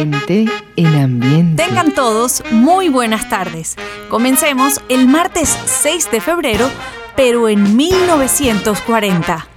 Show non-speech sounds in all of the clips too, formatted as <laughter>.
Ambiente. Tengan todos muy buenas tardes. Comencemos el martes 6 de febrero, pero en 1940.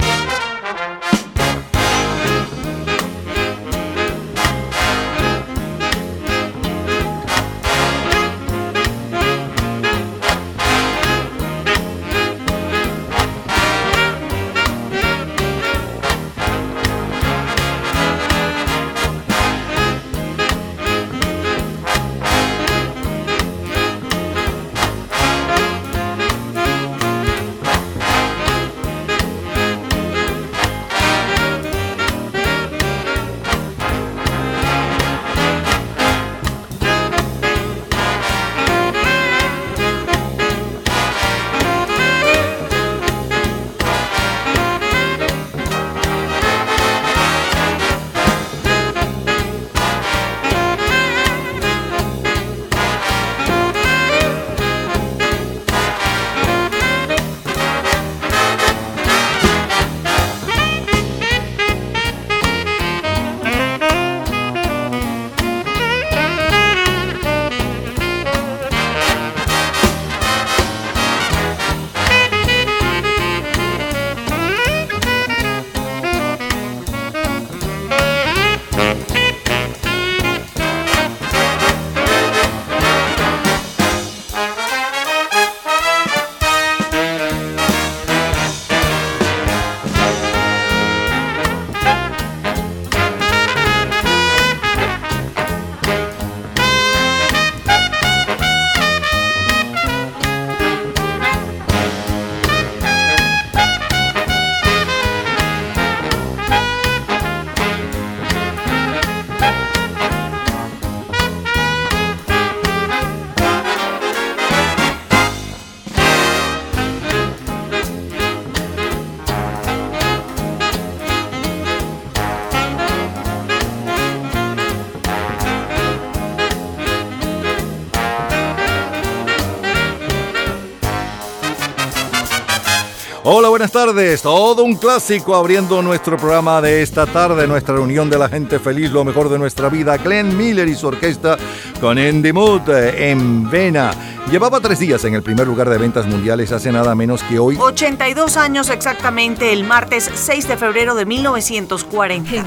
Tardes. Todo un clásico abriendo nuestro programa de esta tarde, nuestra reunión de la gente feliz, lo mejor de nuestra vida. Glenn Miller y su orquesta con Andy Mood eh, en Vena. Llevaba tres días en el primer lugar de ventas mundiales hace nada menos que hoy. 82 años exactamente, el martes 6 de febrero de 1940.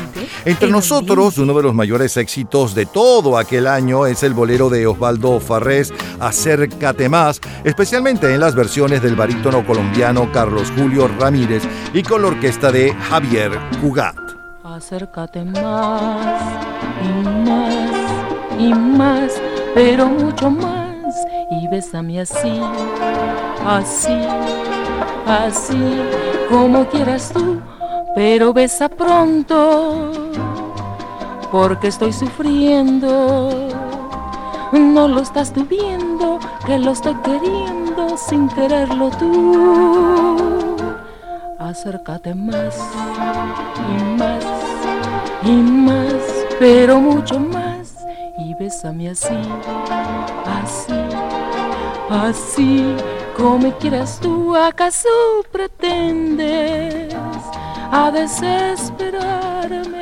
Entre nosotros, uno de los mayores éxitos de todo aquel año es el bolero de Osvaldo Farrés, Acércate más, especialmente en las versiones del barítono colombiano Carlos Julio Ramírez y con la orquesta de Javier Cugat. Acércate más y más y más, pero mucho más y bésame así, así, así, como quieras tú, pero besa pronto, porque estoy sufriendo. No lo estás tú viendo, que lo estoy queriendo sin quererlo tú. Acércate más y más y más, pero mucho más y bésame así, así Así como quieras tú, ¿acaso pretendes a desesperarme?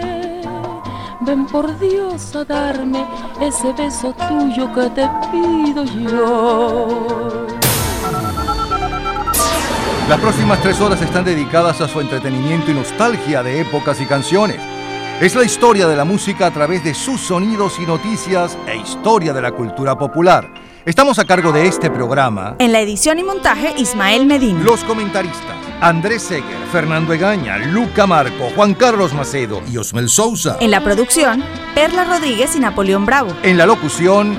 Ven por Dios a darme ese beso tuyo que te pido yo. Las próximas tres horas están dedicadas a su entretenimiento y nostalgia de épocas y canciones. Es la historia de la música a través de sus sonidos y noticias e historia de la cultura popular. Estamos a cargo de este programa. En la edición y montaje, Ismael Medina. Los comentaristas. Andrés Seger, Fernando Egaña, Luca Marco, Juan Carlos Macedo y Osmel Sousa. En la producción, Perla Rodríguez y Napoleón Bravo. En la locución,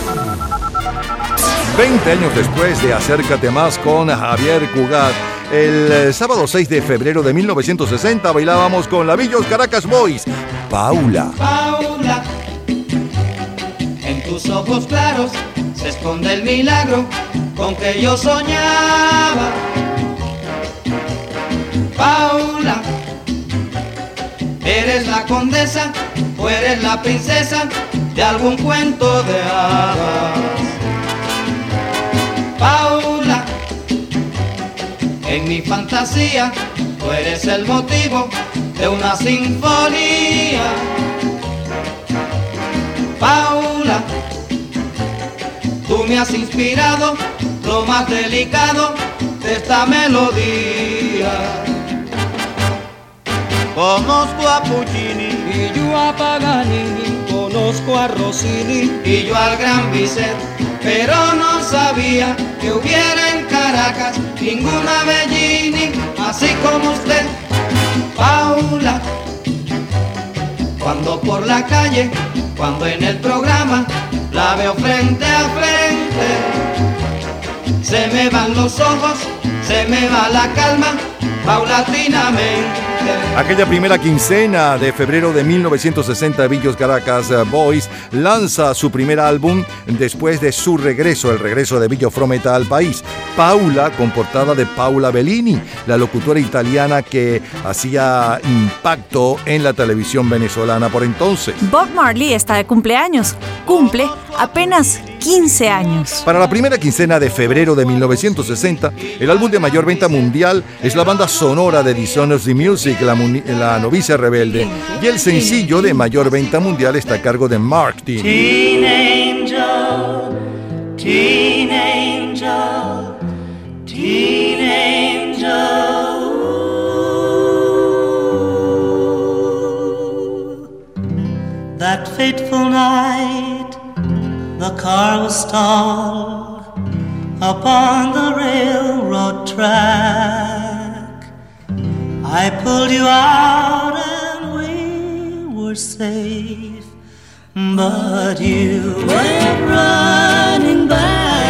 20 años después de Acércate Más con Javier Cugat, el eh, sábado 6 de febrero de 1960 bailábamos con la Villos Caracas Boys, Paula. Paula, en tus ojos claros se esconde el milagro con que yo soñaba. Paula, eres la condesa o eres la princesa de algún cuento de hadas. Paula, en mi fantasía tú eres el motivo de una sinfonía. Paula, tú me has inspirado lo más delicado de esta melodía. Conozco a Puccini y yo a Paganini, conozco a Rossini y yo al Gran Vicente, pero no sabía que hubiera en Caracas ninguna Bellini así como usted, Paula. Cuando por la calle, cuando en el programa la veo frente a frente, se me van los ojos, se me va la calma paulatinamente. Aquella primera quincena de febrero de 1960, Villos Caracas eh, Boys lanza su primer álbum después de su regreso, el regreso de Villo Frometa al país. Paula, con portada de Paula Bellini, la locutora italiana que hacía impacto en la televisión venezolana por entonces. Bob Marley está de cumpleaños. Cumple apenas 15 años. Para la primera quincena de febrero de 1960, el álbum de mayor venta mundial es la banda sonora de Dishonors the Music, la, la, novicia rebelde, y el sencillo de mayor venta mundial está a cargo de Mark Teen. Teen Angel, Teen Angel, Teen Angel. That fateful night, the car was stalled upon the railroad track. I pulled you out and we were safe, but you went running back.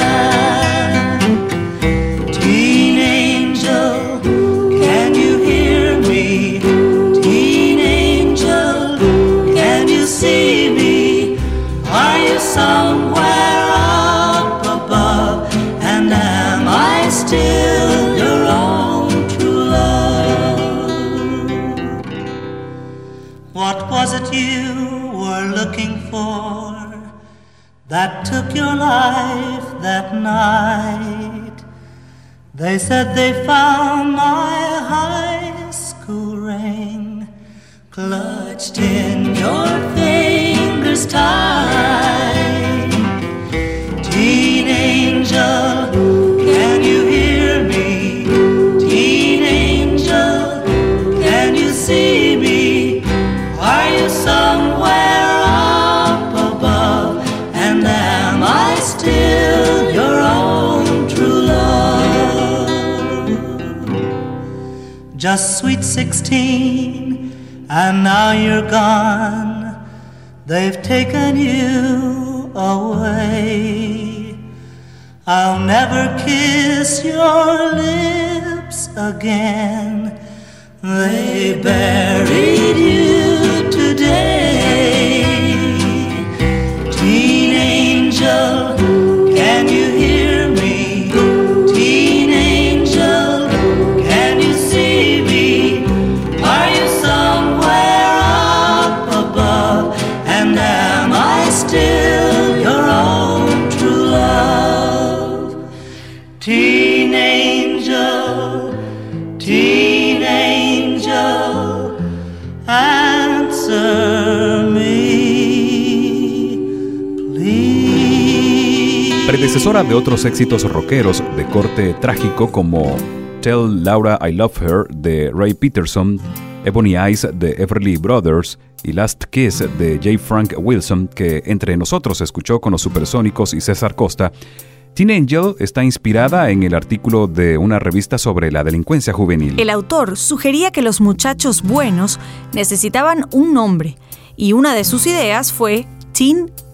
That took your life that night? They said they found my high school ring clutched in your fingers tight. Just sweet sixteen, and now you're gone. They've taken you away. I'll never kiss your lips again. They buried you today. De otros éxitos rockeros de corte trágico como Tell Laura I Love Her de Ray Peterson, Ebony Eyes de Everly Brothers y Last Kiss de J. Frank Wilson, que entre nosotros escuchó con los Supersónicos y César Costa, Teen Angel está inspirada en el artículo de una revista sobre la delincuencia juvenil. El autor sugería que los muchachos buenos necesitaban un nombre y una de sus ideas fue Teen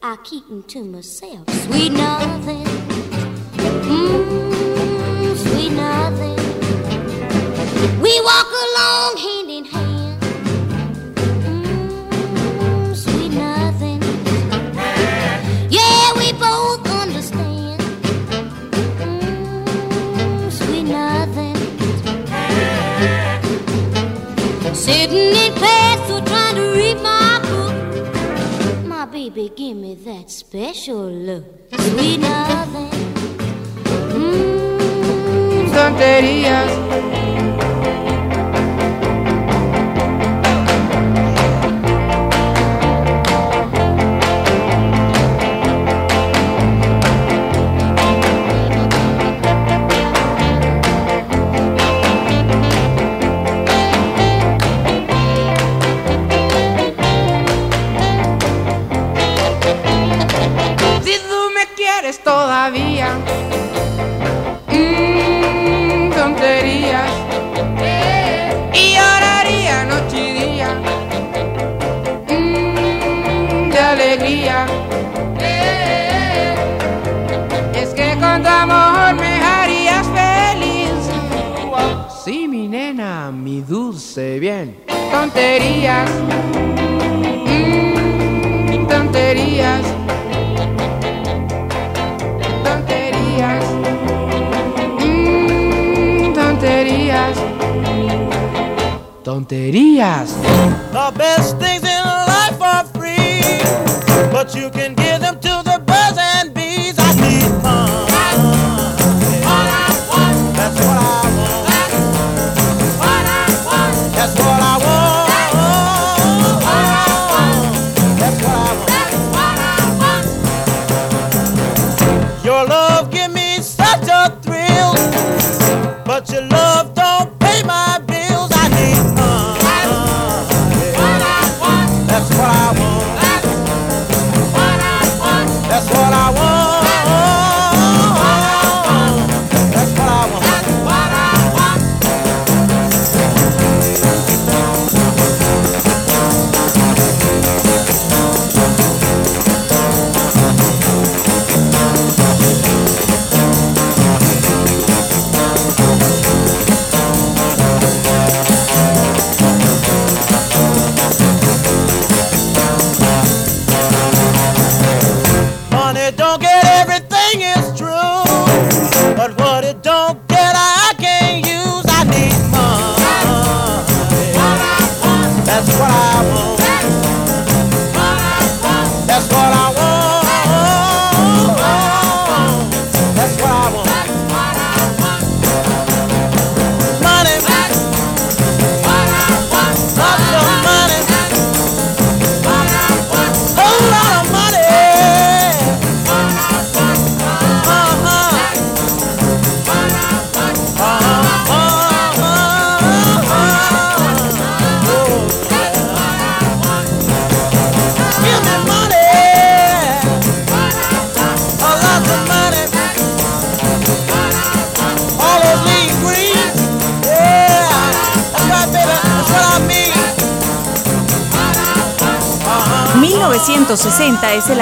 I keep 'em to myself. Sweet nothing, mmm, sweet nothing. We walk along hand in hand. that special look, sweet nothing. Mm, tonterias tonterias tonterias tonterias. The best thing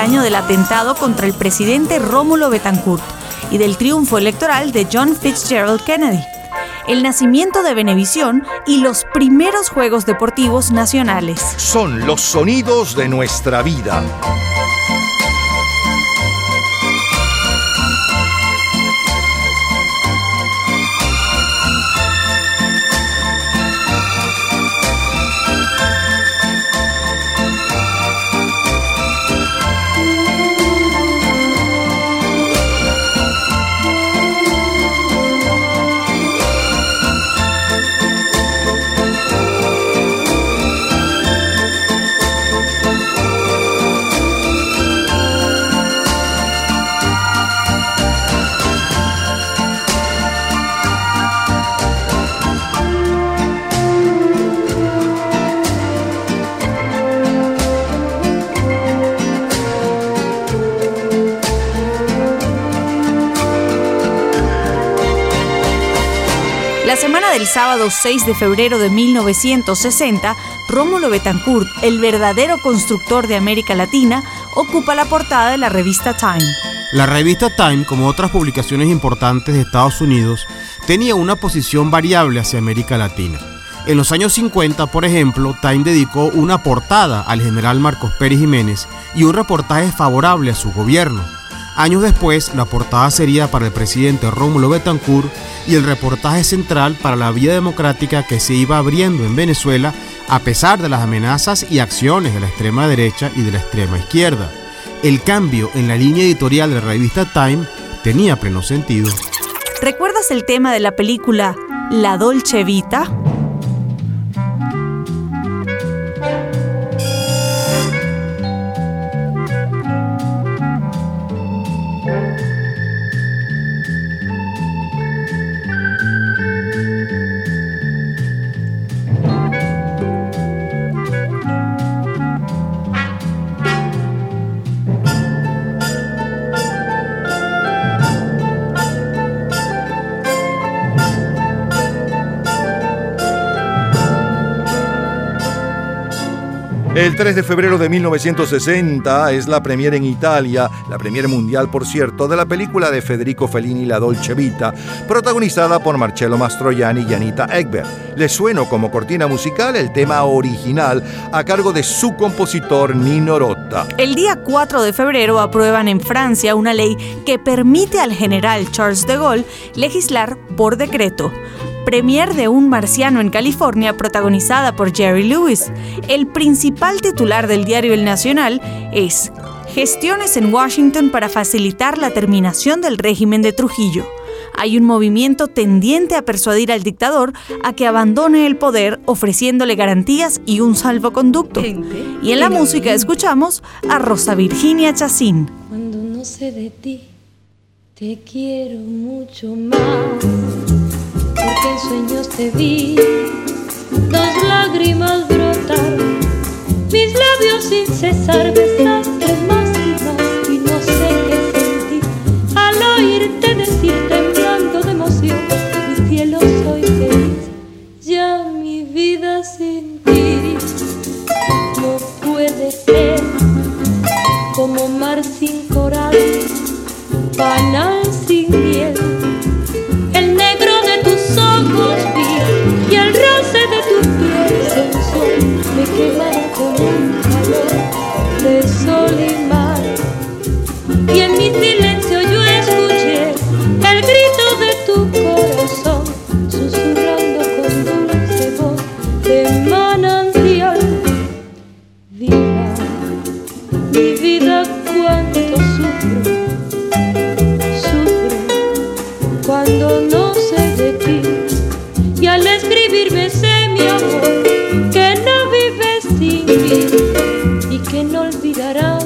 del atentado contra el presidente Rómulo Betancourt y del triunfo electoral de John Fitzgerald Kennedy, el nacimiento de Venevisión y los primeros Juegos Deportivos Nacionales. Son los sonidos de nuestra vida. sábado 6 de febrero de 1960, Rómulo Betancourt, el verdadero constructor de América Latina, ocupa la portada de la revista Time. La revista Time, como otras publicaciones importantes de Estados Unidos, tenía una posición variable hacia América Latina. En los años 50, por ejemplo, Time dedicó una portada al general Marcos Pérez Jiménez y un reportaje favorable a su gobierno. Años después, la portada sería para el presidente Rómulo Betancourt y el reportaje central para la vía democrática que se iba abriendo en Venezuela a pesar de las amenazas y acciones de la extrema derecha y de la extrema izquierda. El cambio en la línea editorial de la revista Time tenía pleno sentido. ¿Recuerdas el tema de la película La Dolce Vita? El 3 de febrero de 1960 es la premiere en Italia, la premiere mundial por cierto, de la película de Federico Fellini La Dolce Vita, protagonizada por Marcello Mastroianni y Anita Ekberg. Le sueno como cortina musical el tema original a cargo de su compositor Nino Rota. El día 4 de febrero aprueban en Francia una ley que permite al general Charles de Gaulle legislar por decreto premier de Un marciano en California protagonizada por Jerry Lewis. El principal titular del diario El Nacional es Gestiones en Washington para facilitar la terminación del régimen de Trujillo. Hay un movimiento tendiente a persuadir al dictador a que abandone el poder ofreciéndole garantías y un salvoconducto. Y en la música escuchamos a Rosa Virginia Chacín. Cuando no sé de ti, te quiero mucho más porque en sueños te vi, dos lágrimas brotar, mis labios sin cesar besaste más y más y no sé qué sentir al oírte decir temblando de emoción, mi cielo soy feliz, ya mi vida sin ti no puede ser como mar sin coral, panal y que no olvidarás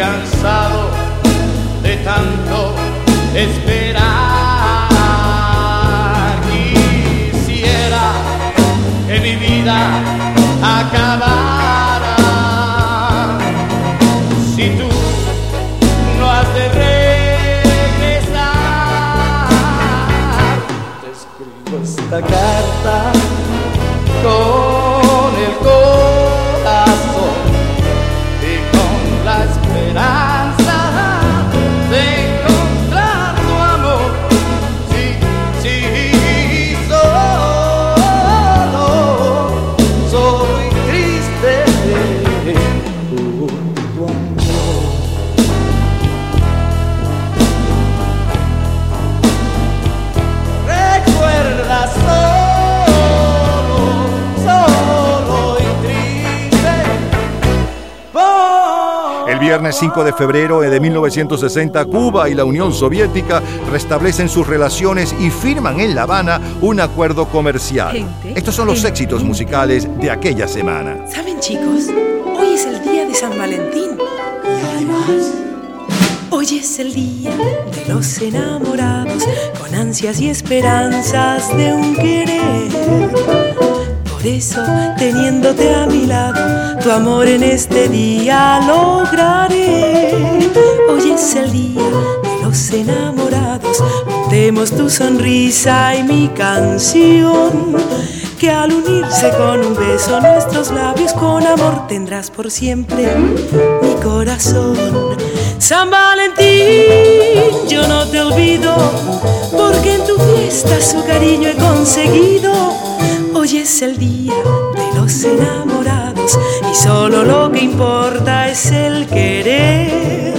cansado de tanto esperar. Viernes 5 de febrero de 1960, Cuba y la Unión Soviética restablecen sus relaciones y firman en La Habana un acuerdo comercial. Gente, Estos son los gente. éxitos musicales de aquella semana. ¿Saben chicos? Hoy es el día de San Valentín. Y además, hoy es el día de los enamorados, con ansias y esperanzas de un querer. Eso, teniéndote a mi lado, tu amor en este día lograré. Hoy es el día de los enamorados, juntemos tu sonrisa y mi canción. Que al unirse con un beso nuestros labios con amor tendrás por siempre mi corazón. San Valentín, yo no te olvido, porque en tu fiesta su cariño he conseguido. Hoy es el día de los enamorados y solo lo que importa es el querer.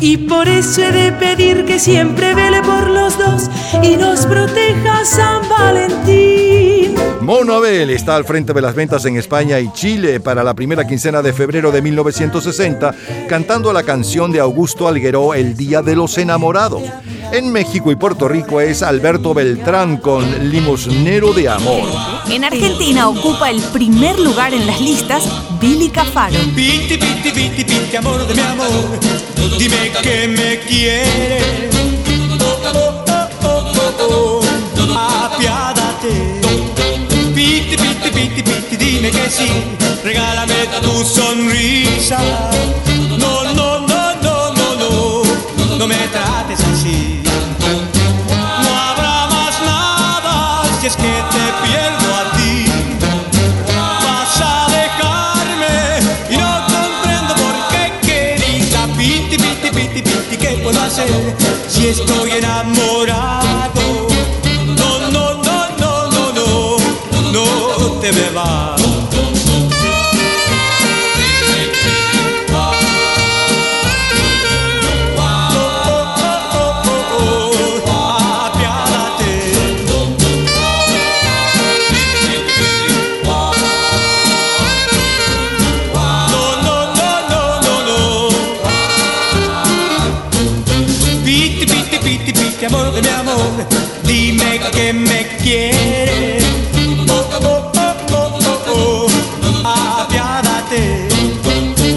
Y por eso he de pedir que siempre vele por los dos y nos proteja San Valentín. Mono Abel está al frente de las ventas en España y Chile para la primera quincena de febrero de 1960, cantando la canción de Augusto Algueró El Día de los Enamorados. En México y Puerto Rico es Alberto Beltrán con Limosnero de Amor. En Argentina ocupa el primer lugar en las listas Billy Cafaro. Piti, piti, piti, piti, amor de mi amor, dime que me quieres. Oh, oh, oh, oh, oh, apiádate. Piti, piti, piti, piti, dime que sí, regálame tu sonrisa. Si estoy enamorado. No no no no no no no te me vas Oh, oh, oh, oh, oh, oh, apiádate.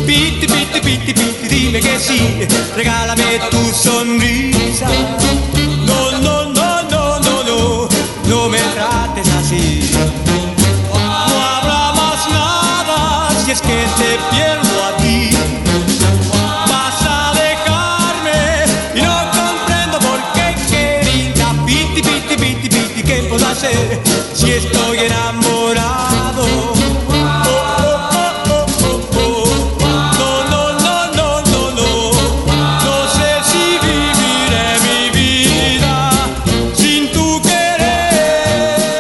Piti, piti, piti, piti, dime que sí, regálame tu sonrisa. No, no, no, no, no, no, no me trates así. No habrá más nada si es que te pierdo si estoy enamorado.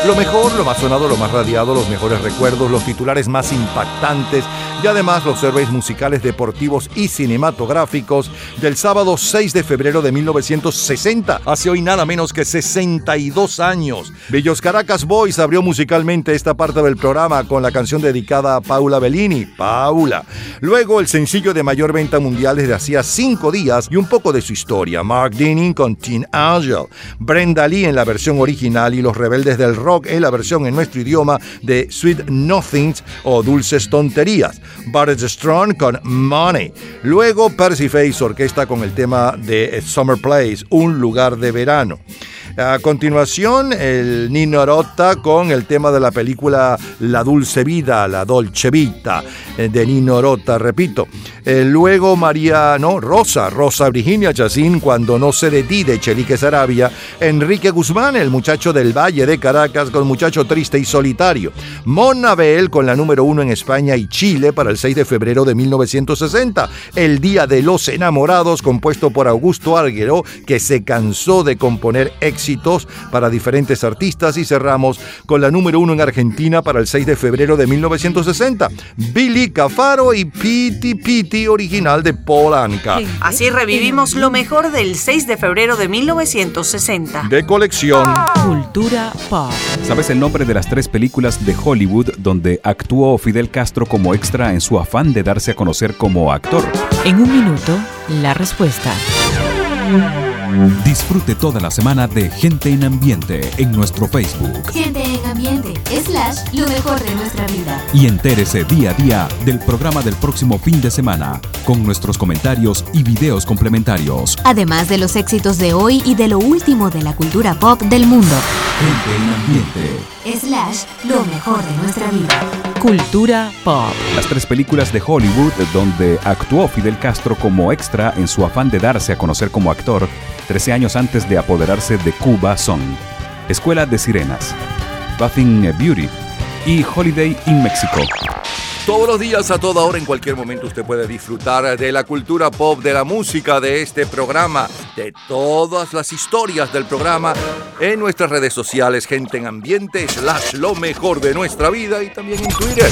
Lo mejor, lo más sonado, lo más radiado, los mejores recuerdos, los titulares más impactantes y además los surveys musicales deportivos y cinematográficos del sábado 6 de febrero de 1960, hace hoy nada menos que 62 años. Bellos Caracas Boys abrió musicalmente esta parte del programa con la canción dedicada a Paula Bellini, Paula. Luego el sencillo de mayor venta mundial desde hacía cinco días y un poco de su historia, Mark Dinning con Teen Angel, Brenda Lee en la versión original y Los Rebeldes del Rock en la versión en nuestro idioma de Sweet Nothings o Dulces Tonterías. Barrett Strong con Money. Luego Percy Face Orquesta con el tema de Summer Place, Un lugar de verano. A continuación, el Nino Rota con el tema de la película La Dulce Vida, La Dolce Vita, eh, de Nino Rota, repito. Eh, luego María, no, Rosa, Rosa Virginia Chacín, Cuando no se de ti, de Chelique Sarabia. Enrique Guzmán, el muchacho del Valle de Caracas, con Muchacho Triste y Solitario. Mona Bell con la número uno en España y Chile para el 6 de febrero de 1960. El Día de los Enamorados, compuesto por Augusto Arguero, que se cansó de componer éxitos para diferentes artistas y cerramos con la número uno en Argentina para el 6 de febrero de 1960, Billy Cafaro y Piti Piti original de Polanca. Así revivimos lo mejor del 6 de febrero de 1960. De colección. Cultura pop. ¿Sabes el nombre de las tres películas de Hollywood donde actuó Fidel Castro como extra en su afán de darse a conocer como actor? En un minuto, la respuesta. Disfrute toda la semana de Gente en Ambiente en nuestro Facebook. Gente en ambiente, slash, lo mejor de nuestra vida. Y entérese día a día del programa del próximo fin de semana, con nuestros comentarios y videos complementarios. Además de los éxitos de hoy y de lo último de la cultura pop del mundo. Gente en Ambiente. Slash, lo mejor de nuestra vida. Cultura pop. Las tres películas de Hollywood donde actuó Fidel Castro como extra en su afán de darse a conocer como actor 13 años antes de apoderarse de Cuba son Escuela de Sirenas, Bathing Beauty y Holiday in Mexico. Todos los días, a toda hora, en cualquier momento, usted puede disfrutar de la cultura pop, de la música, de este programa, de todas las historias del programa en nuestras redes sociales, gente en ambiente, slash lo mejor de nuestra vida y también en Twitter.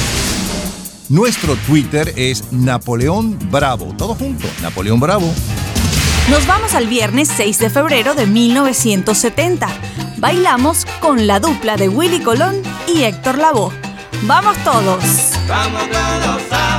Nuestro Twitter es Napoleón Bravo. Todo junto, Napoleón Bravo. Nos vamos al viernes 6 de febrero de 1970. Bailamos con la dupla de Willy Colón y Héctor Lavoe. ¡Vamos todos! Vamos todos a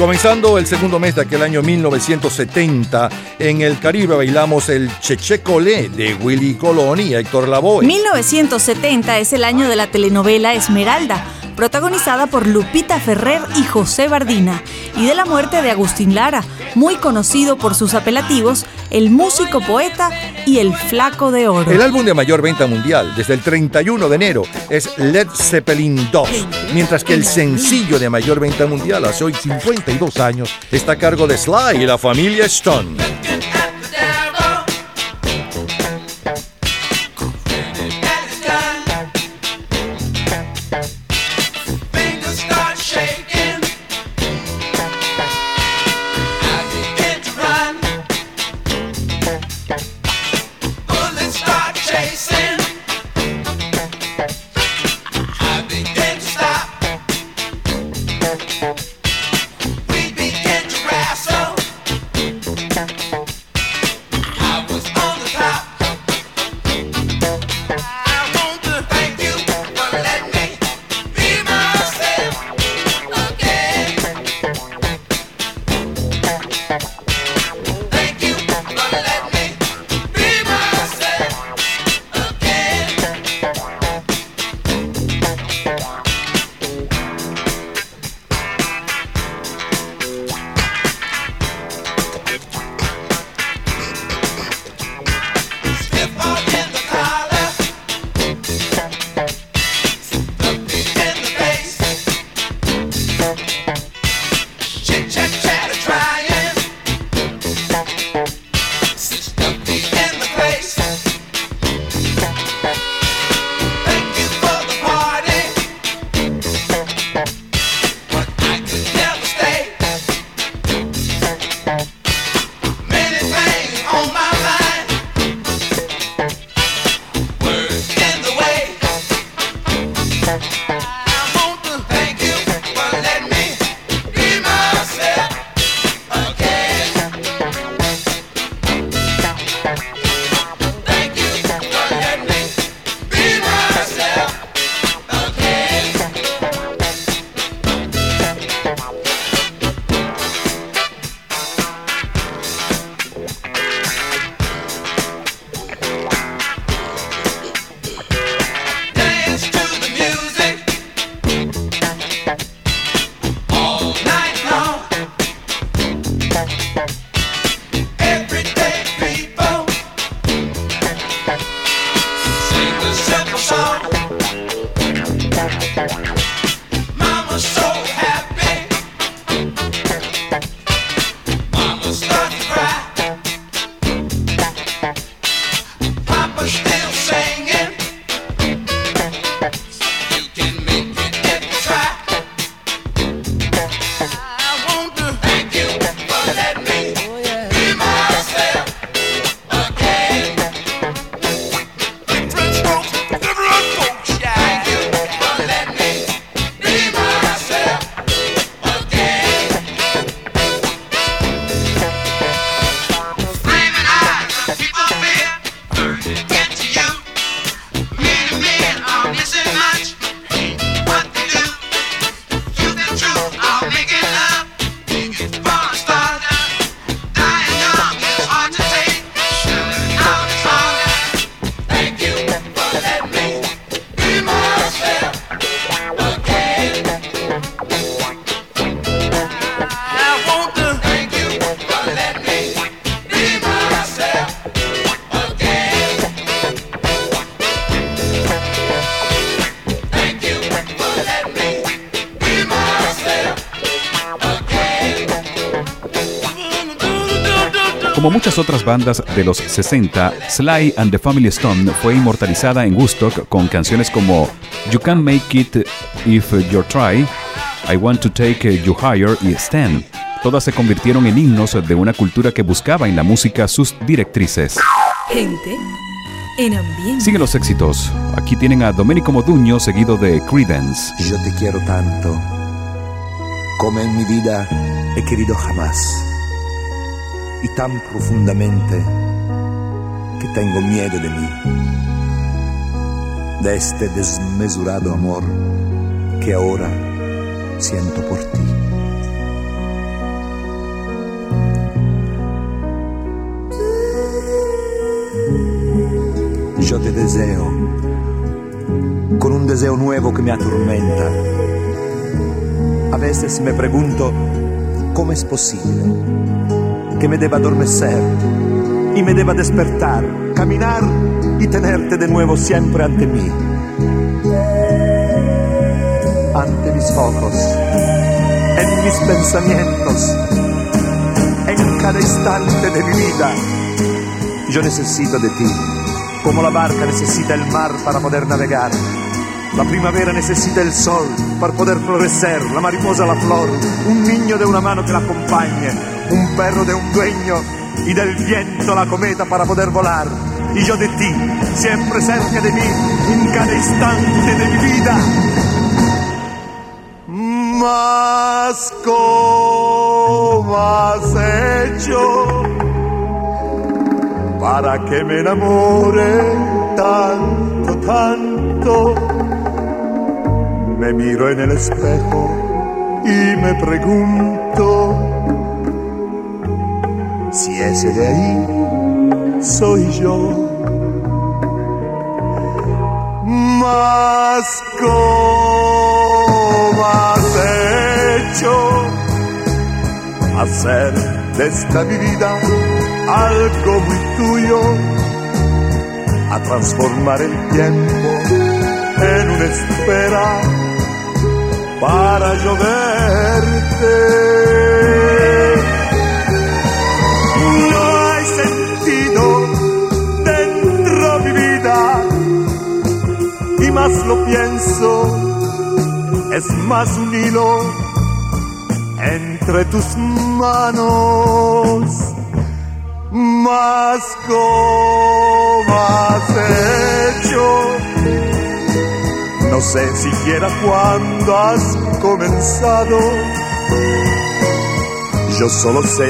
Comenzando el segundo mes de aquel año 1970, en el Caribe bailamos el Cheche Colé de Willy Colón y Héctor Lavoe. 1970 es el año de la telenovela Esmeralda, protagonizada por Lupita Ferrer y José Bardina, y de la muerte de Agustín Lara, muy conocido por sus apelativos El Músico Poeta y El Flaco de Oro. El álbum de mayor venta mundial desde el 31 de enero es Led Zeppelin 2, mientras que el sencillo de mayor venta mundial hace hoy 52 años está a cargo de Sly y la familia Stone. Bandas de los 60, Sly and the Family Stone fue inmortalizada en Woodstock con canciones como You Can Make It If You Try, I Want to Take You Higher y Stand. Todas se convirtieron en himnos de una cultura que buscaba en la música sus directrices. Gente en ambiente. Siguen los éxitos. Aquí tienen a Domenico Moduño seguido de Credence. Yo te quiero tanto, como en mi vida he querido jamás, y tan profundamente que tengo miedo de mí, de este desmesurado amor que ahora siento por ti. Yo te deseo, con un deseo nuevo que me atormenta. A veces me pregunto cómo es posible que me deba adormecer y me deba despertar, caminar y tenerte de nuevo siempre ante mí. Ante mis ojos, en mis pensamientos, en cada instante de mi vida. Yo necesito de ti, como la barca necesita el mar para poder navegar. La primavera necesita el sol para poder florecer, la mariposa la flor, un niño de una mano que la acompañe, un perro de un dueño y del viento la cometa para poder volar. Y yo de ti, siempre cerca de mí, en cada instante de mi vida. Mas ¿cómo has hecho para que me enamore tanto, tanto? Me miro en el espejo y me pregunto si ese de ahí soy yo. Mas ¿cómo has hecho hacer de esta vida algo muy tuyo? A transformar el tiempo en una espera para yo más lo pienso, es más un hilo entre tus manos. Más cómo has hecho, no sé siquiera cuándo has comenzado. Yo solo sé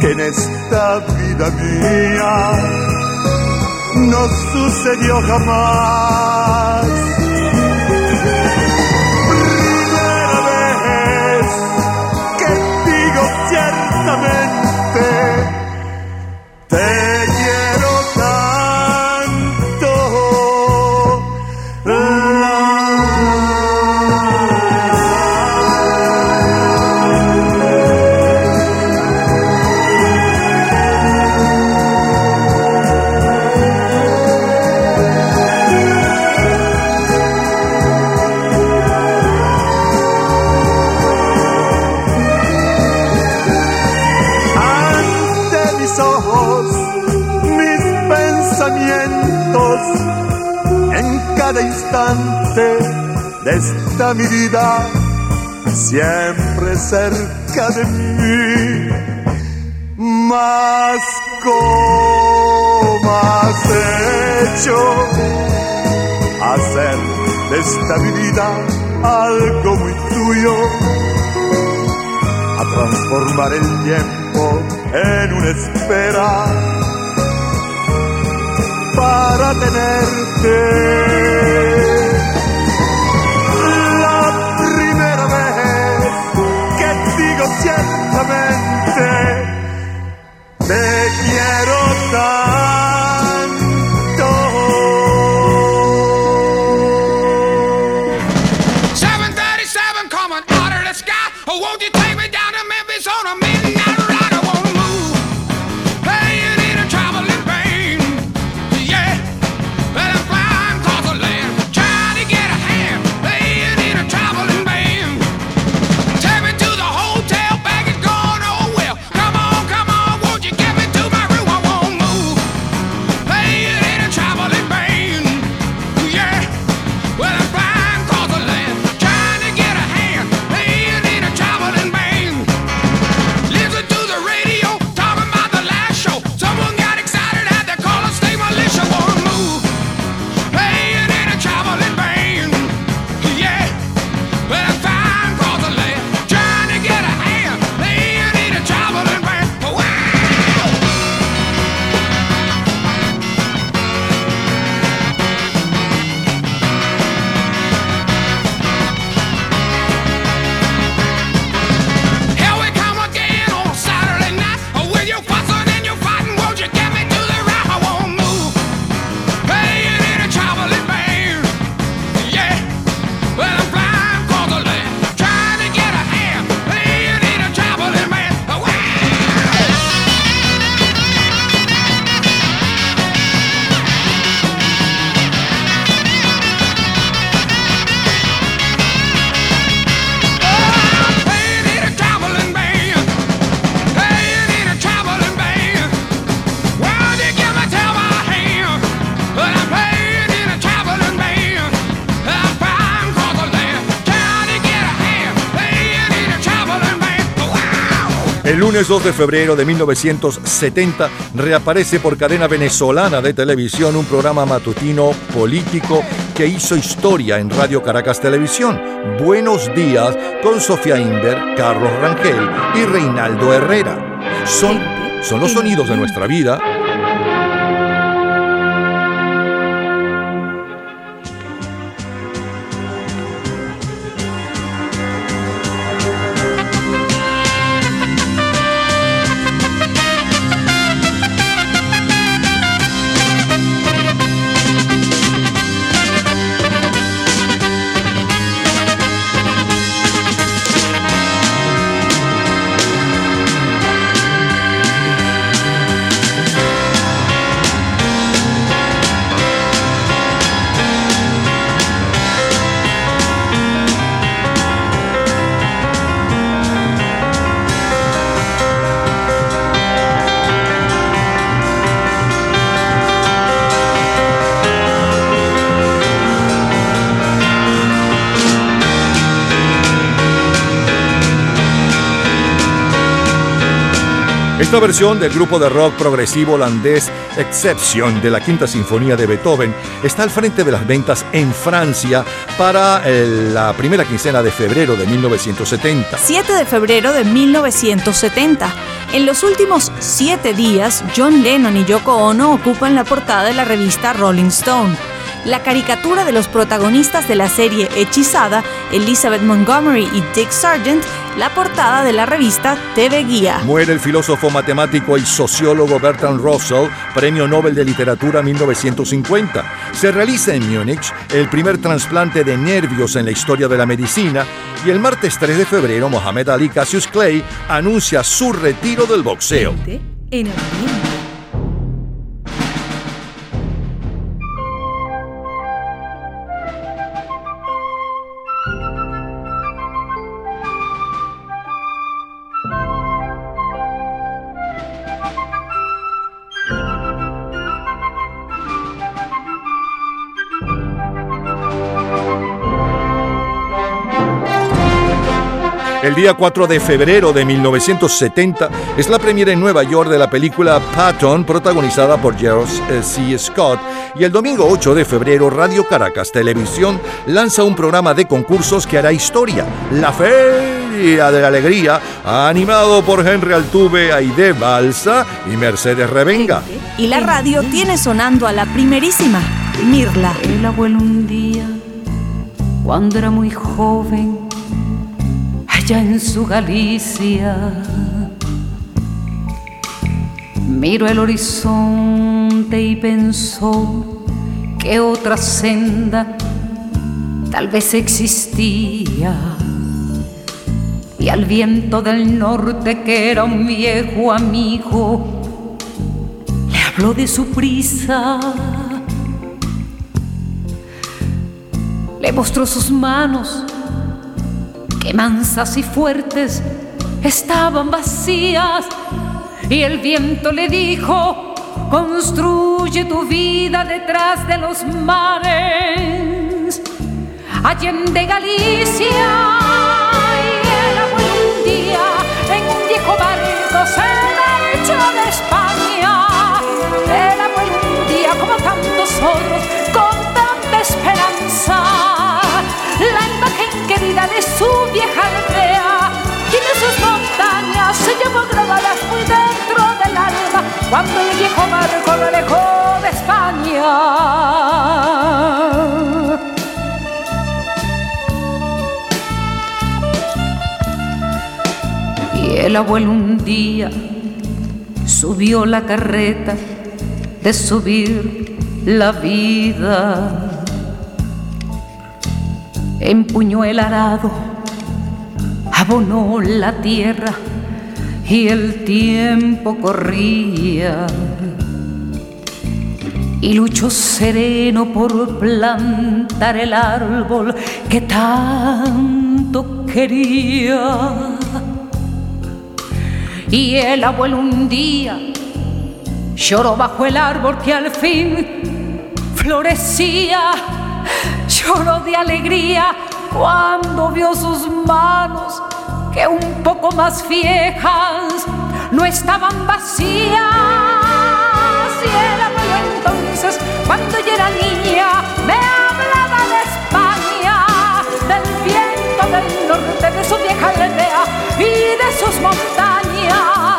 que en esta vida mía no sucedió jamás. mi vida, siempre cerca de mí. Mas cómo has hecho hacer de esta vida algo muy tuyo, a transformar el tiempo en una espera para tenerte. intensamente. Te quiero dar. lunes 2 de febrero de 1970 reaparece por cadena venezolana de televisión un programa matutino político que hizo historia en Radio Caracas Televisión, Buenos Días, con Sofía Inver, Carlos Rangel y Reinaldo Herrera. Son, son los sonidos de nuestra vida versión del grupo de rock progresivo holandés Exception de la Quinta Sinfonía de Beethoven está al frente de las ventas en Francia para eh, la primera quincena de febrero de 1970. 7 de febrero de 1970. En los últimos siete días, John Lennon y Yoko Ono ocupan la portada de la revista Rolling Stone. La caricatura de los protagonistas de la serie Hechizada, Elizabeth Montgomery y Dick Sargent, la portada de la revista TV Guía. Muere el filósofo matemático y sociólogo Bertrand Russell, Premio Nobel de Literatura 1950. Se realiza en Múnich el primer trasplante de nervios en la historia de la medicina y el martes 3 de febrero Mohamed Ali Cassius Clay anuncia su retiro del boxeo. En el El día 4 de febrero de 1970 es la premiera en Nueva York de la película Patton, protagonizada por Gerald eh, C. Scott. Y el domingo 8 de febrero, Radio Caracas Televisión lanza un programa de concursos que hará historia, La Feria de la Alegría, animado por Henry Altuve, Aide Balsa y Mercedes Revenga. Y la radio tiene sonando a la primerísima, Mirla. El abuelo un día, cuando era muy joven, allá en su Galicia, miró el horizonte y pensó que otra senda tal vez existía. Y al viento del norte, que era un viejo amigo, le habló de su prisa. Le mostró sus manos, que mansas y fuertes estaban vacías. Y el viento le dijo, construye tu vida detrás de los mares. Allende Galicia. Y el abuelo un día en un viejo barco se marchó de España. El abuelo un día, como tantos otros, imagen querida de su vieja aldea y de sus montañas se llevó grabadas muy dentro del alma cuando el viejo barco lo alejó de España. Y el abuelo un día subió la carreta de subir la vida. Empuñó el arado, abonó la tierra y el tiempo corría. Y luchó sereno por plantar el árbol que tanto quería. Y el abuelo un día lloró bajo el árbol que al fin florecía. Lloró de alegría cuando vio sus manos que un poco más viejas no estaban vacías. Y el abuelo entonces, cuando yo era niña, me hablaba de España, del viento del norte, de su vieja aldea y de sus montañas.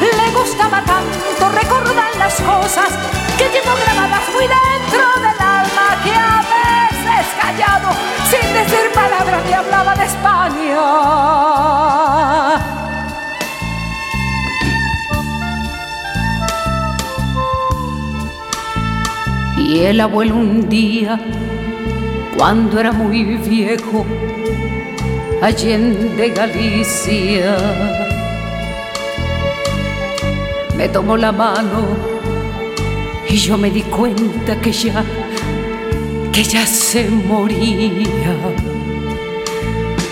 Le gustaba tanto recordar las cosas que llevo grabadas muy dentro del alma que a callado, sin decir palabras, me hablaba de España. Y el abuelo un día, cuando era muy viejo, allende Galicia, me tomó la mano y yo me di cuenta que ya, que ya se moría.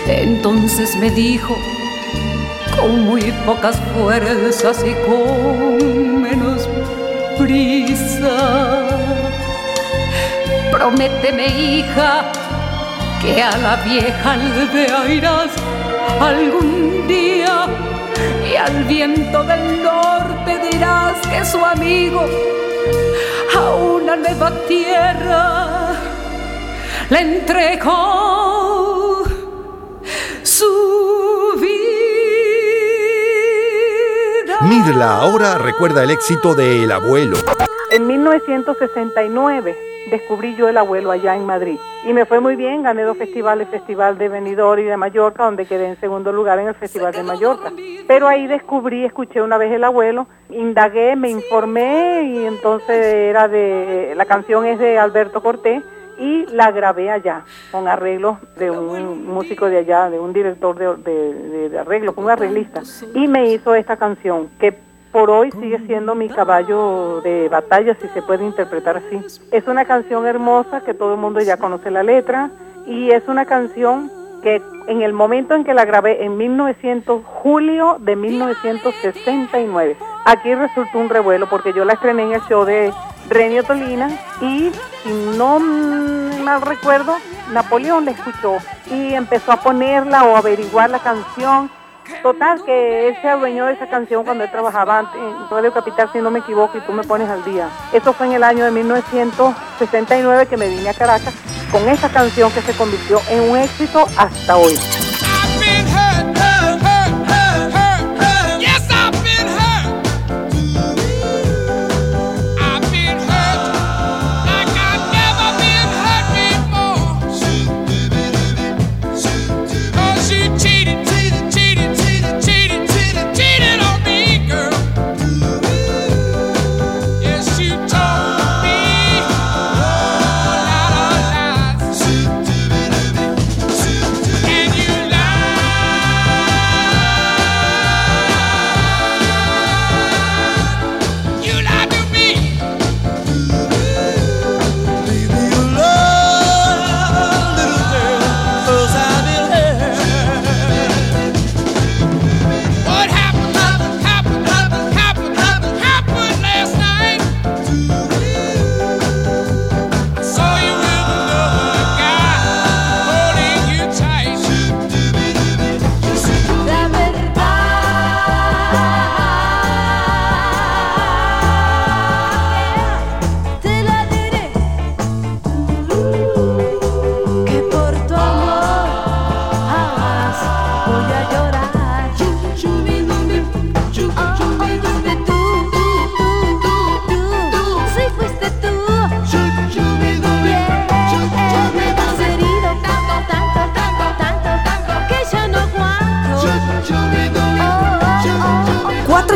Entonces me dijo, con muy pocas fuerzas y con menos prisa, prométeme hija que a la vieja aldea irás algún día y al viento del norte dirás que su amigo a una nueva tierra le entregó su vida. Mirla ahora recuerda el éxito de El Abuelo. En 1969 descubrí yo el abuelo allá en Madrid y me fue muy bien, gané dos festivales, Festival de Benidorm y de Mallorca, donde quedé en segundo lugar en el Festival de Mallorca. Pero ahí descubrí, escuché una vez el abuelo, indagué, me informé y entonces era de, la canción es de Alberto Cortés y la grabé allá con arreglos de un músico de allá, de un director de, de, de, arreglos, un arreglista y me hizo esta canción que por hoy sigue siendo mi caballo de batalla, si se puede interpretar así. Es una canción hermosa que todo el mundo ya conoce la letra y es una canción que en el momento en que la grabé en 1900, julio de 1969, aquí resultó un revuelo porque yo la estrené en el show de Renio Tolina y si no mal recuerdo, Napoleón la escuchó y empezó a ponerla o averiguar la canción. Total, que él se adueñó de esa canción cuando él trabajaba en Radio Capital, si no me equivoco, y tú me pones al día. Eso fue en el año de 1969 que me vine a Caracas con esa canción que se convirtió en un éxito hasta hoy.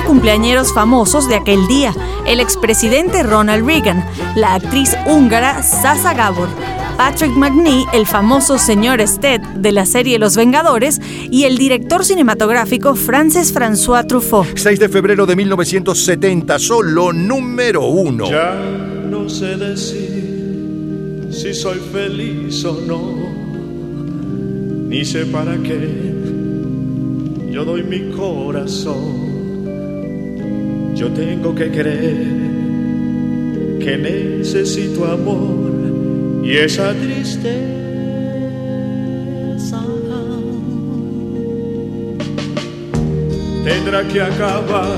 Cumpleañeros famosos de aquel día: el expresidente Ronald Reagan, la actriz húngara Sasa Gabor, Patrick McNee, el famoso señor Stead de la serie Los Vengadores, y el director cinematográfico Francis François Truffaut. 6 de febrero de 1970, solo número uno. Ya no sé decir si soy feliz o no, ni sé para qué yo doy mi corazón. Yo tengo que creer que necesito amor y esa tristeza. Tendrá que acabar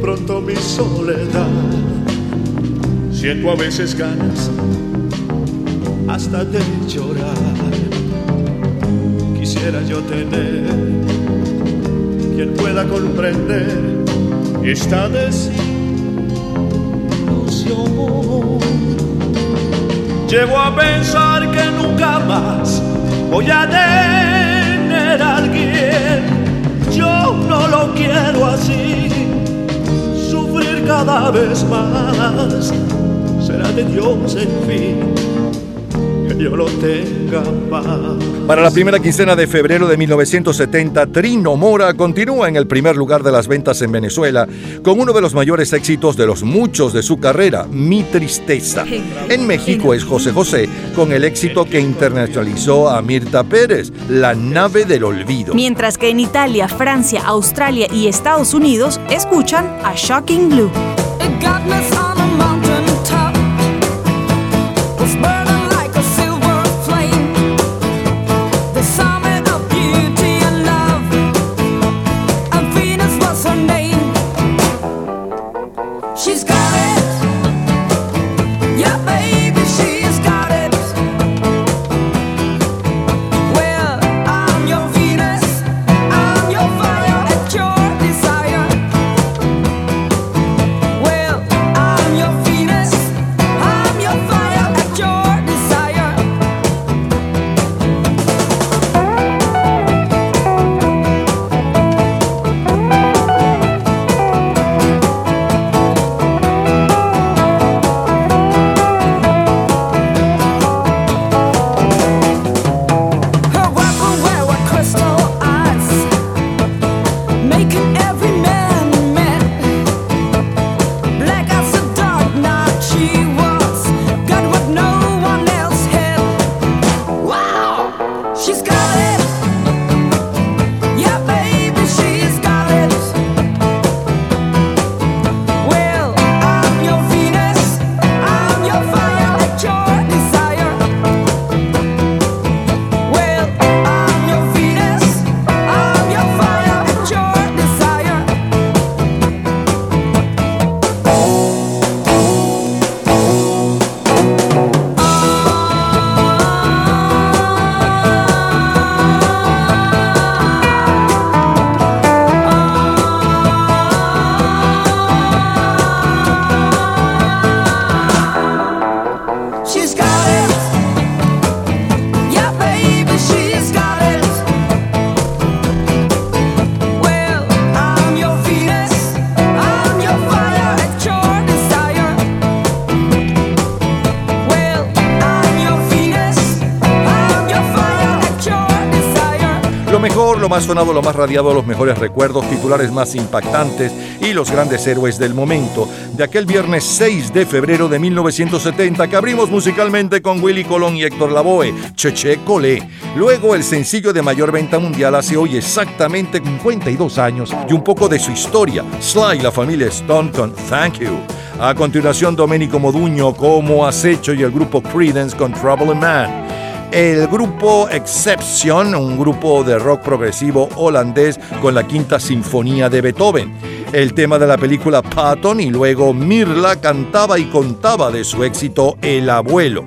pronto mi soledad. Siento a veces ganas hasta de llorar. Quisiera yo tener quien pueda comprender esta desilusión. Llevo a pensar que nunca más voy a tener a alguien. Yo no lo quiero así, sufrir cada vez más. Será de Dios en fin yo lo tenga. Para la primera quincena de febrero de 1970, Trino Mora continúa en el primer lugar de las ventas en Venezuela con uno de los mayores éxitos de los muchos de su carrera, Mi Tristeza. En México es José José con el éxito que internacionalizó a Mirta Pérez, La nave del olvido. Mientras que en Italia, Francia, Australia y Estados Unidos escuchan a Shocking Blue. Feeling Sonado, lo más radiado, los mejores recuerdos, titulares más impactantes y los grandes héroes del momento de aquel viernes 6 de febrero de 1970 que abrimos musicalmente con Willy Colón y Héctor Lavoe, Cheche Colé. Luego el sencillo de mayor venta mundial hace hoy exactamente 52 años y un poco de su historia, Sly la familia Stone Thank You. A continuación Domenico Moduño como Acecho y el grupo Creedence con Trouble Man. El grupo Exception, un grupo de rock progresivo holandés con la quinta sinfonía de Beethoven. El tema de la película Patton y luego Mirla cantaba y contaba de su éxito El abuelo.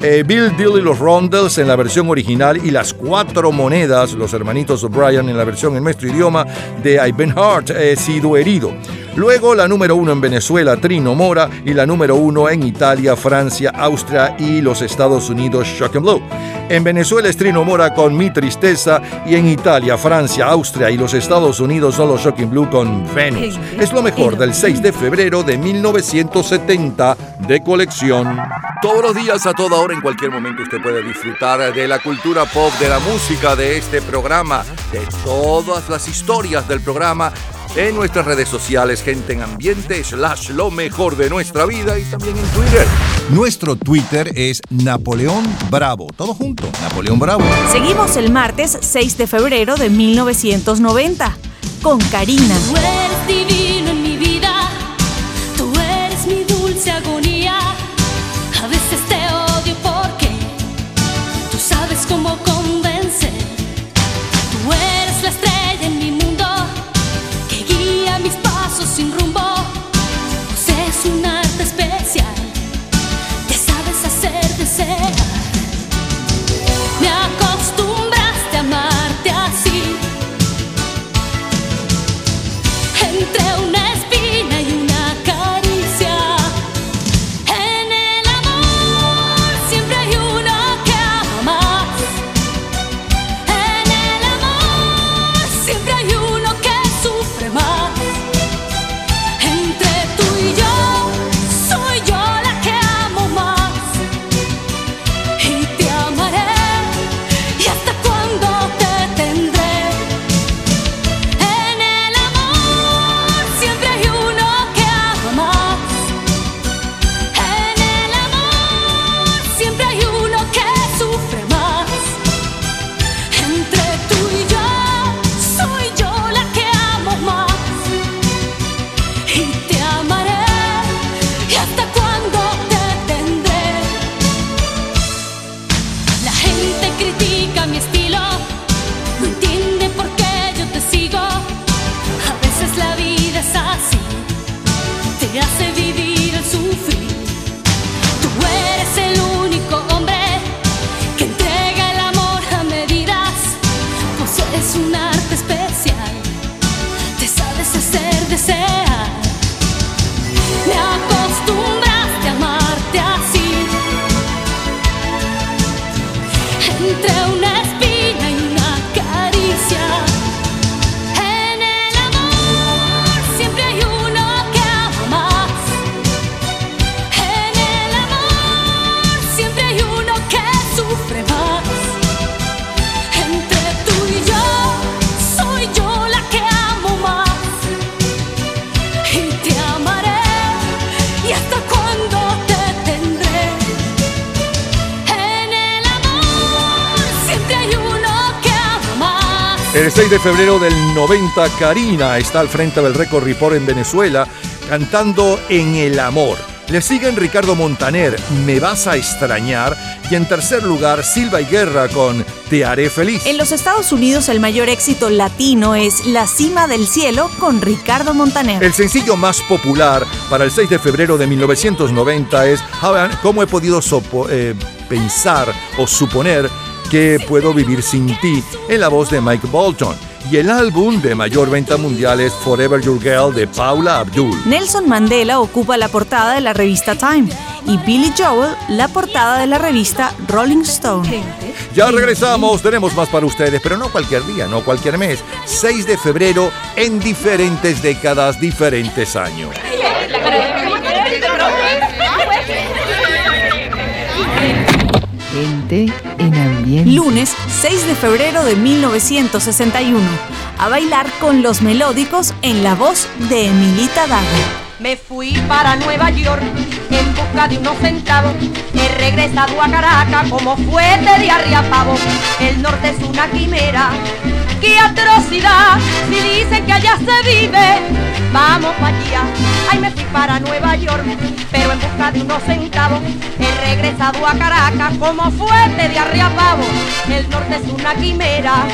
Eh, Bill Dill y los Rondells en la versión original y las cuatro monedas, los hermanitos O'Brien en la versión en nuestro idioma de I've Been Hurt, He sido herido. Luego la número uno en Venezuela, Trino Mora, y la número uno en Italia, Francia, Austria y los Estados Unidos, Shock and Blue. En Venezuela es Trino Mora con Mi Tristeza y en Italia, Francia, Austria y los Estados Unidos son los Shocking Blue con Venus. Es lo mejor del 6 de febrero de 1970 de colección. Todos los días, a toda hora, en cualquier momento, usted puede disfrutar de la cultura pop, de la música, de este programa, de todas las historias del programa en nuestras redes sociales, gente en ambiente, slash lo mejor de nuestra vida y también en Twitter. Nuestro Twitter es Napoleón Bravo. Todo junto, Napoleón Bravo. Seguimos el martes 6 de febrero de 1990 con Karina. Tú eres divino en mi vida, tú eres mi dulce agonía. El 6 de febrero del 90, Karina está al frente del Record Report en Venezuela cantando En el Amor. Le siguen Ricardo Montaner, Me vas a extrañar. Y en tercer lugar, Silva y Guerra con Te haré feliz. En los Estados Unidos el mayor éxito latino es La cima del cielo con Ricardo Montaner. El sencillo más popular para el 6 de febrero de 1990 es ¿Cómo he podido sopo- eh, pensar o suponer que puedo vivir sin ti? en la voz de Mike Bolton. Y el álbum de mayor venta mundial es Forever Your Girl de Paula Abdul. Nelson Mandela ocupa la portada de la revista Time y Billy Joel la portada de la revista Rolling Stone. Ya regresamos, tenemos más para ustedes, pero no cualquier día, no cualquier mes. 6 de febrero en diferentes décadas, diferentes años. Gente en ambiente. Lunes 6 de febrero de 1961. A bailar con los melódicos en la voz de Emilita Dago. Me fui para Nueva York en busca de unos centavos. He regresado a Caracas como fuerte de arriapavo. El norte es una quimera. ¡Qué atrocidad! Si dicen que allá se vive, vamos para allá. Ay, me fui para Nueva York, pero en busca de unos centavos. He regresado a Caracas como fuerte de arriapavo. El norte es una quimera.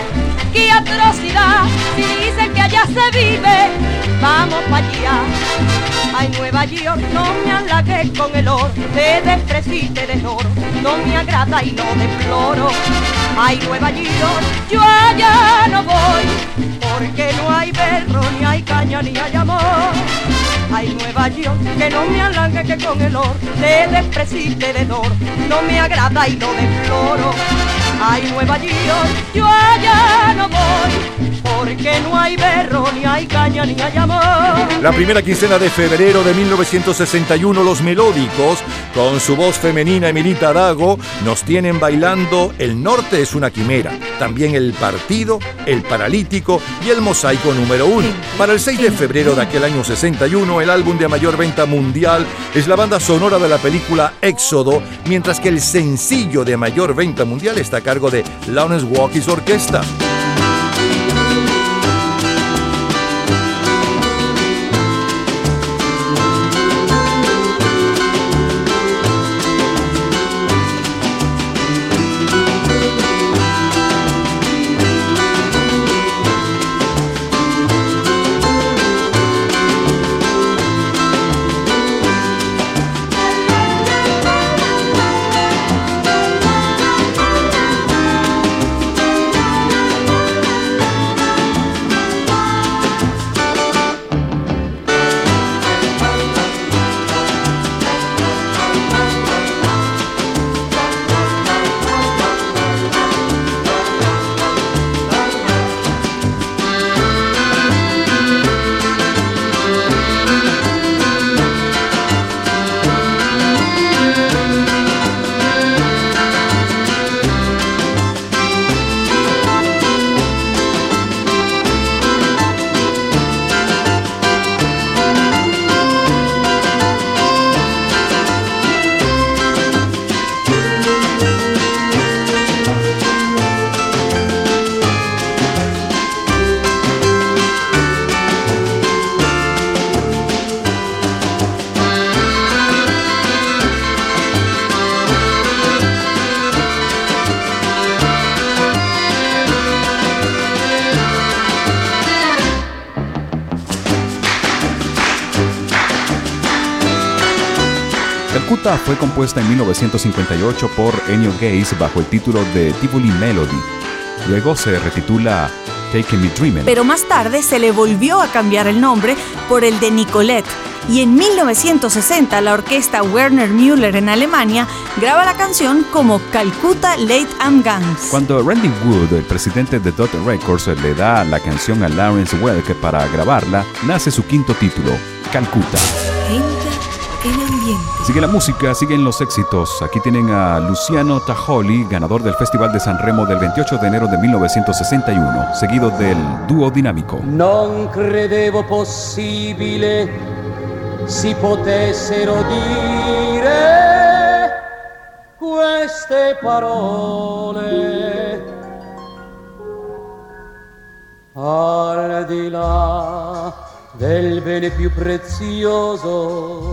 ¡Qué atrocidad! Si dicen que allá se vive, vamos para allá. Ay, Nueva York, no me halagué con el oro, te desprecite de oro, no me agrada y lo deploro. Ay, Nueva York, yo allá no voy, porque no hay berro, ni hay caña, ni hay amor. Ay, Nueva York, que no me halague que con el oro, te desprecite de oro, no me agrada y lo deploro. Ay, Nueva York, yo allá no voy, porque no hay berro, ni hay caña, ni hay amor. La primera quincena de febrero de 1961, los melódicos, con su voz femenina Emilita Dago, nos tienen bailando El Norte es una quimera, también El Partido, El Paralítico y El Mosaico número uno. Para el 6 de febrero de aquel año 61, el álbum de mayor venta mundial es la banda sonora de la película Éxodo, mientras que el sencillo de mayor venta mundial está cargo de Lawrence Walkie's Orquesta. Fue compuesta en 1958 por Ennio Gaze bajo el título de Tivoli Melody. Luego se retitula Take Me Dreamin'. Pero más tarde se le volvió a cambiar el nombre por el de Nicolette. Y en 1960 la orquesta Werner Müller en Alemania graba la canción como Calcutta Late Am Guns. Cuando Randy Wood, el presidente de Dot Records, le da la canción a Lawrence Welk para grabarla, nace su quinto título, Calcutta. Entra en ambiente. Sigue la música, siguen los éxitos. Aquí tienen a Luciano Tajoli, ganador del Festival de San Remo del 28 de enero de 1961, seguido del dúo dinámico. Non credevo possibile si potessero dire queste parole. Al di là del bene più prezioso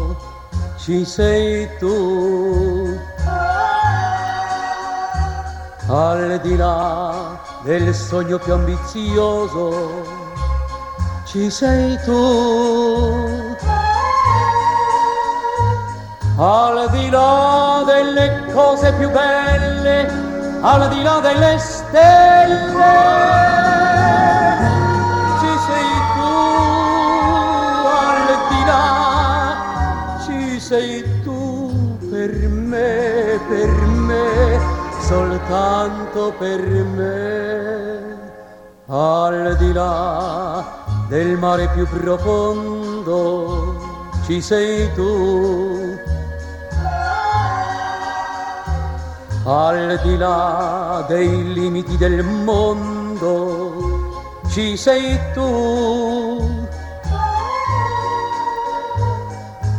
ci sei tu. Al di là del sogno più ambizioso, ci sei tu. Al di là delle cose più belle, al di là delle stelle soltanto per me, al di là del mare più profondo ci sei tu. Al di là dei limiti del mondo ci sei tu.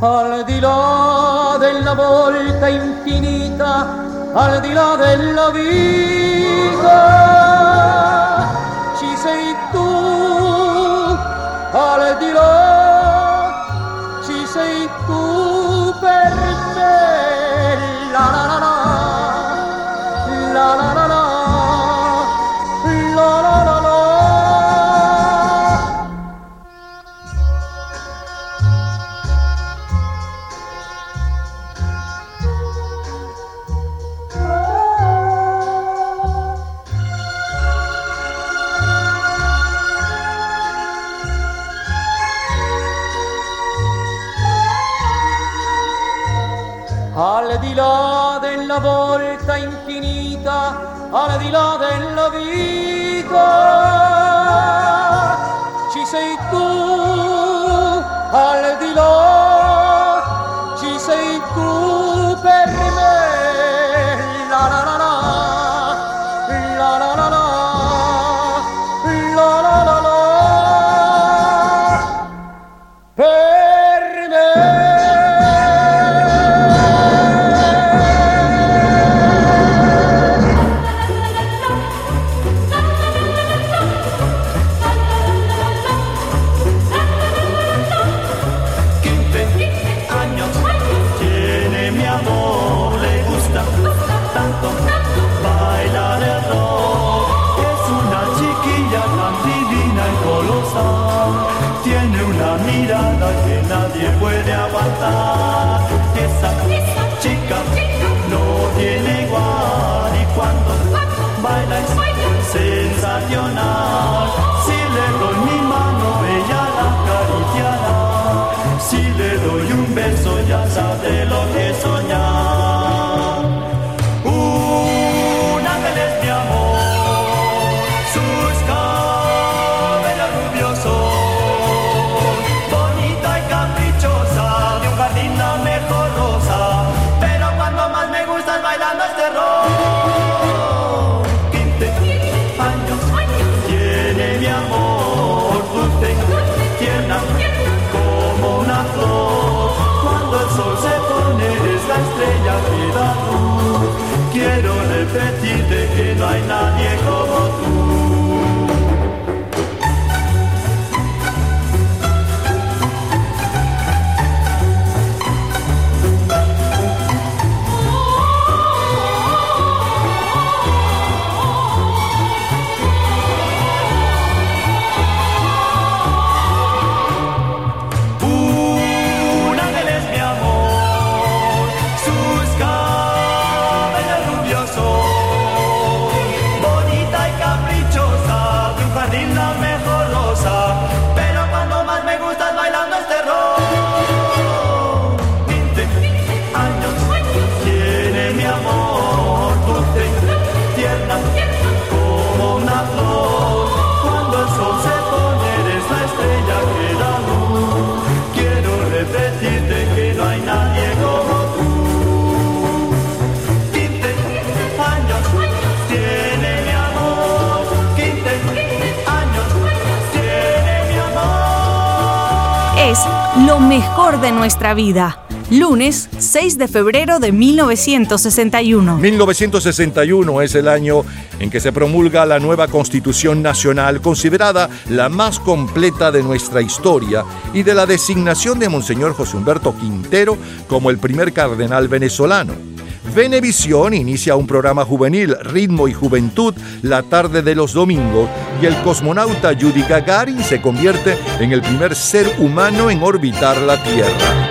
Al di là della volta infinita al di là della vita ci sei tu al di là δίκο te tire que no hay nadie lo mejor de nuestra vida. Lunes 6 de febrero de 1961. 1961 es el año en que se promulga la nueva Constitución Nacional, considerada la más completa de nuestra historia, y de la designación de Monseñor José Humberto Quintero como el primer cardenal venezolano. Venevisión inicia un programa juvenil, Ritmo y Juventud, la tarde de los domingos, y el cosmonauta Yuri Gagarin se convierte en el primer ser humano en orbitar la Tierra.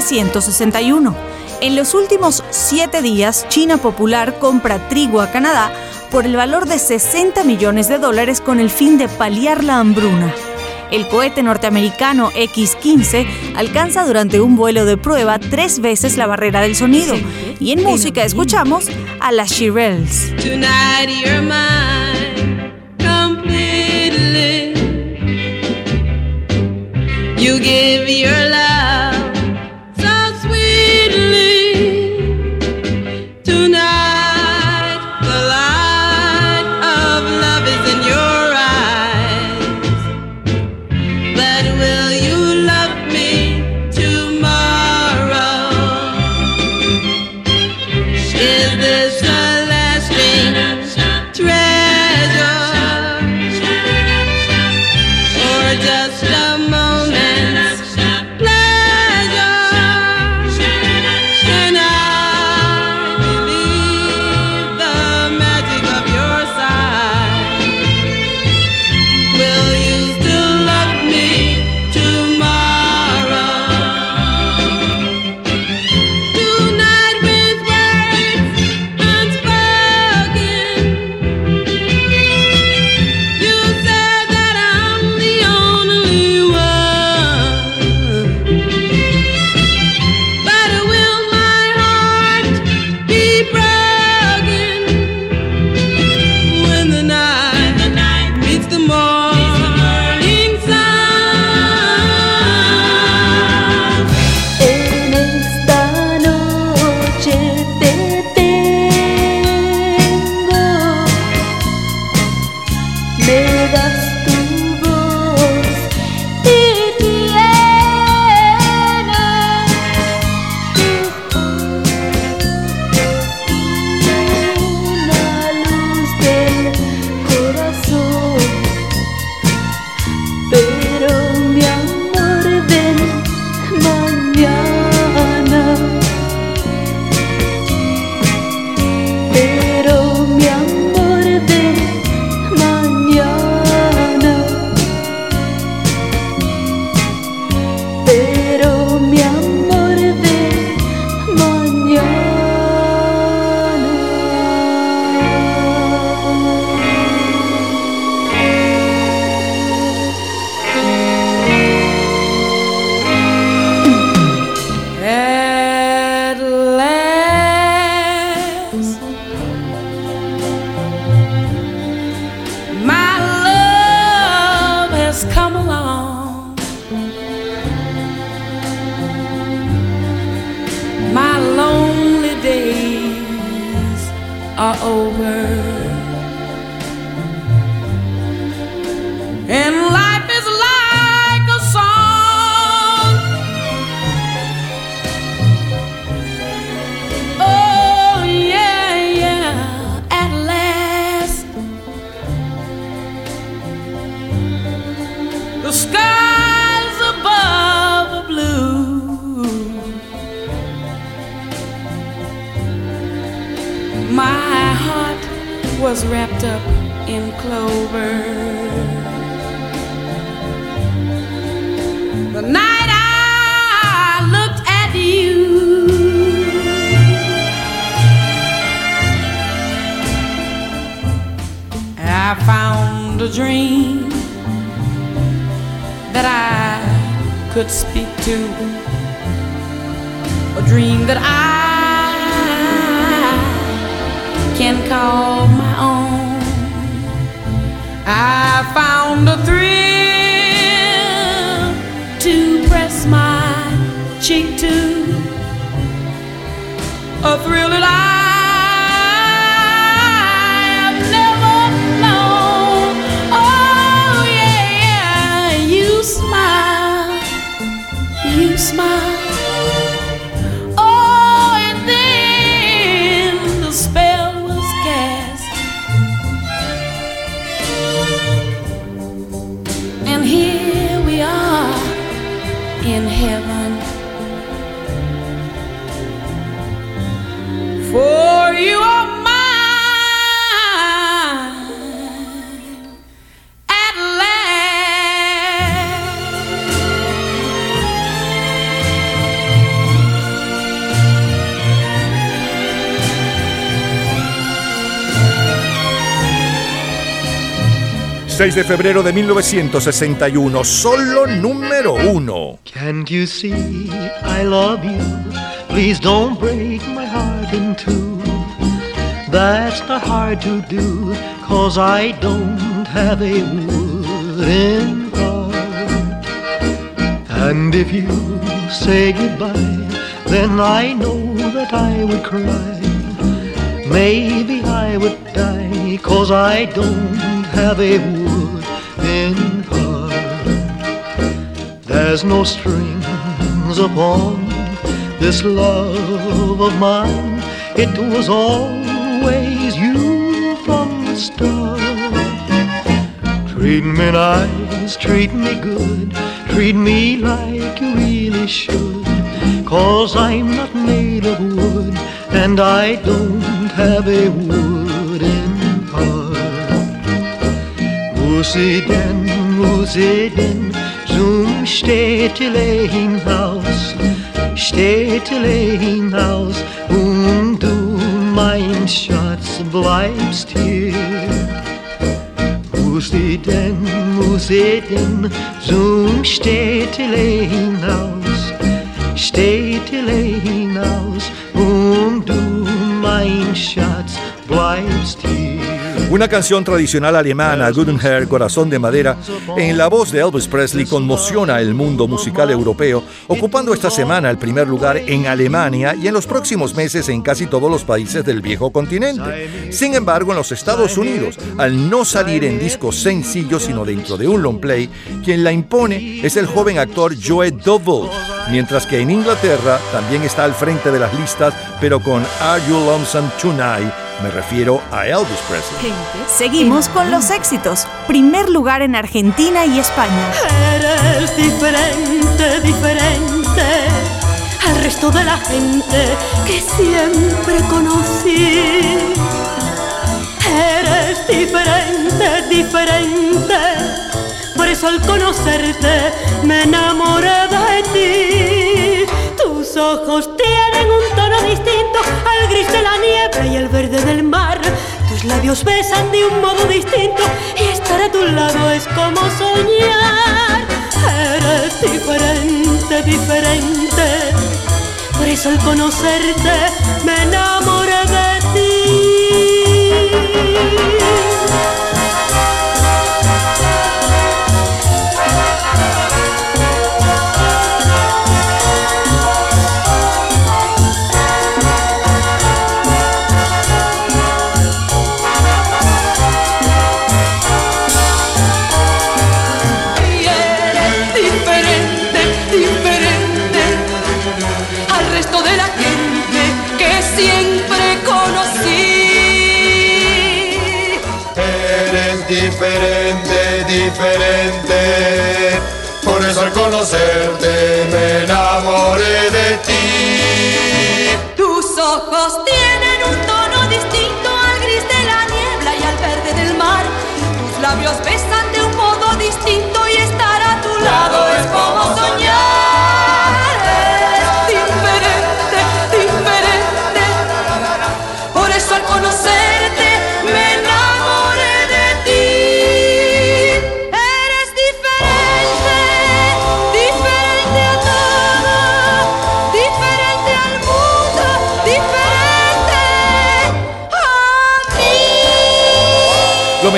1961. En los últimos siete días, China Popular compra trigo a Canadá por el valor de 60 millones de dólares con el fin de paliar la hambruna. El cohete norteamericano X-15 alcanza durante un vuelo de prueba tres veces la barrera del sonido. Y en música escuchamos a las Shirelles. You give your love 6 de febrero de 1961, solo número uno. Can't you see I love you? Please don't break my heart in two. That's not hard to do, cause I don't have a wooden heart. And if you say goodbye, then I know that I would cry. Maybe I would die, cause I don't have a wooden heart. There's no strings upon this love of mine. It was always you from the start. Treat me nice, treat me good, treat me like you really should. Cause I'm not made of wood, and I don't have a wooden Musi denn, musi denn, zum Städtelein-Haus, Städtelein-Haus, und du, mein Schatz, bleibst hier. Muss ich denn, muss ich denn zum Städtele hinaus, Städtele hinaus und du, mein Schatz, bleibst hier. Una canción tradicional alemana, Guten Herr, Corazón de Madera, en la voz de Elvis Presley conmociona el mundo musical europeo, ocupando esta semana el primer lugar en Alemania y en los próximos meses en casi todos los países del viejo continente. Sin embargo, en los Estados Unidos, al no salir en discos sencillos, sino dentro de un long play, quien la impone es el joven actor Joe Dovell, mientras que en Inglaterra también está al frente de las listas, pero con Are You Lonesome Tonight? Me refiero a Elvis Presley. Seguimos con los éxitos. Primer lugar en Argentina y España. Eres diferente, diferente al resto de la gente que siempre conocí. Eres diferente, diferente. Por eso al conocerte me enamoré de ti. Tus ojos tienen de la niebla y el verde del mar. Tus labios besan de un modo distinto y estar a tu lado es como soñar. Eres diferente, diferente. Por eso al conocerte me enamoré de ti. Diferente. Por eso al conocerte me enamoré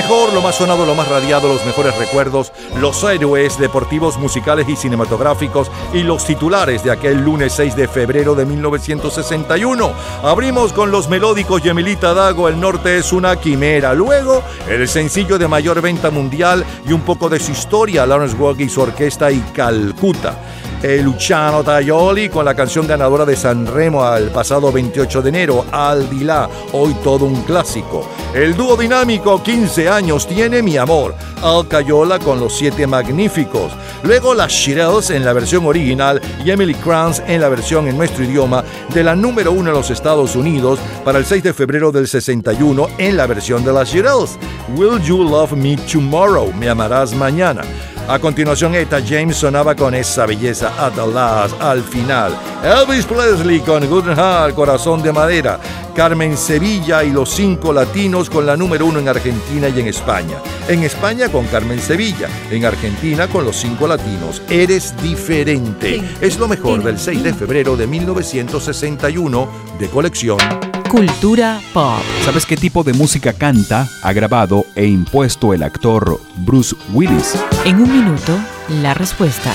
mejor, lo más sonado, lo más radiado, los mejores recuerdos, los héroes deportivos, musicales y cinematográficos y los titulares de aquel lunes 6 de febrero de 1961. Abrimos con los melódicos Yemilita Dago, El Norte es una quimera. Luego, el sencillo de mayor venta mundial y un poco de su historia, Lawrence Walk y su orquesta y Calcuta. El Luciano Tajoli con la canción ganadora de San Remo al pasado 28 de enero, Al Dilá, hoy todo un clásico. El dúo dinámico 15 años tiene mi amor, Al Cayola con los siete magníficos. Luego las Shirelles en la versión original y Emily Kranz en la versión en nuestro idioma de la número uno en los Estados Unidos para el 6 de febrero del 61 en la versión de las Shirelles. Will You Love Me Tomorrow? Me amarás mañana. A continuación, Eta James sonaba con esa belleza at the last, al final. Elvis Presley con Good Heart, Corazón de Madera. Carmen Sevilla y los cinco latinos con la número uno en Argentina y en España. En España con Carmen Sevilla, en Argentina con los cinco latinos. Eres diferente. Es lo mejor del 6 de febrero de 1961 de colección. Cultura pop. ¿Sabes qué tipo de música canta, ha grabado e impuesto el actor Bruce Willis? En un minuto, la respuesta.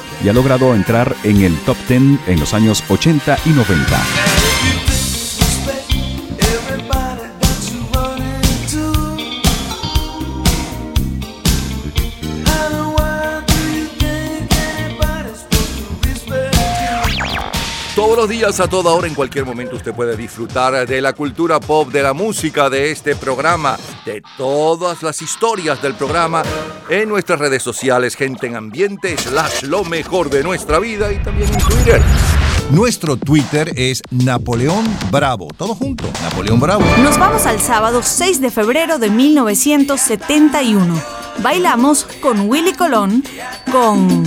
y ha logrado entrar en el top 10 en los años 80 y 90. Los días, a toda hora, en cualquier momento, usted puede disfrutar de la cultura pop, de la música, de este programa, de todas las historias del programa en nuestras redes sociales, gente en ambiente, slash lo mejor de nuestra vida y también en Twitter. Nuestro Twitter es Napoleón Bravo. Todo junto, Napoleón Bravo. Nos vamos al sábado 6 de febrero de 1971. Bailamos con Willy Colón con...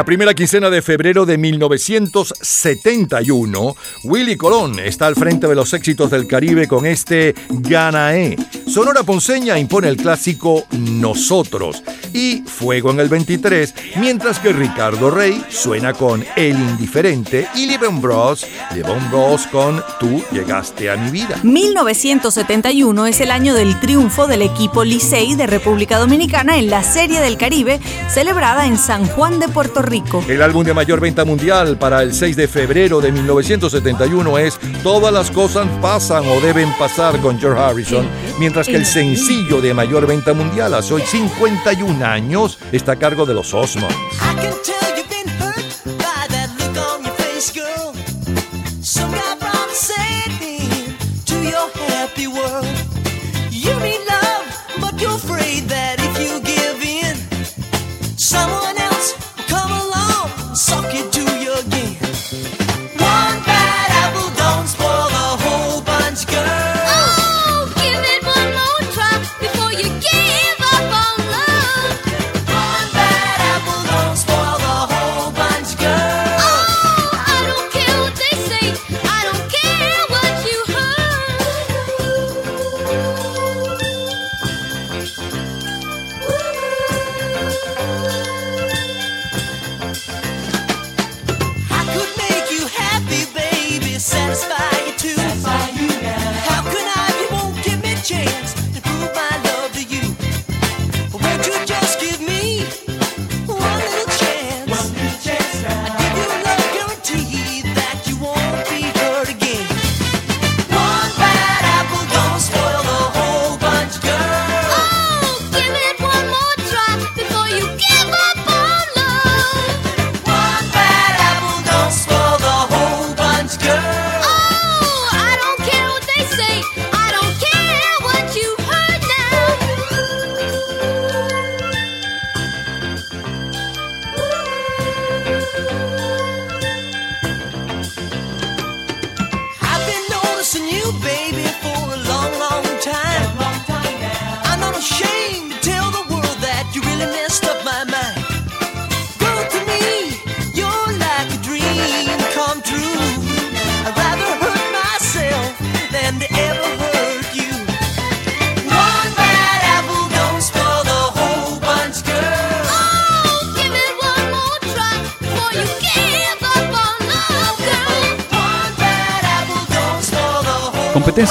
La primera quincena de febrero de 1971, Willy Colón está al frente de los éxitos del Caribe con este Ganaé. Sonora Ponceña impone el clásico Nosotros y Fuego en el 23, mientras que Ricardo Rey suena con El Indiferente y Livon Bros, Livon Bros con Tú llegaste a mi vida. 1971 es el año del triunfo del equipo Licey de República Dominicana en la Serie del Caribe celebrada en San Juan de Puerto Rico. El álbum de mayor venta mundial para el 6 de febrero de 1971 es Todas las cosas pasan o deben pasar con George Harrison, mientras que el sencillo de mayor venta mundial hace hoy 51 años está a cargo de los Osmonds.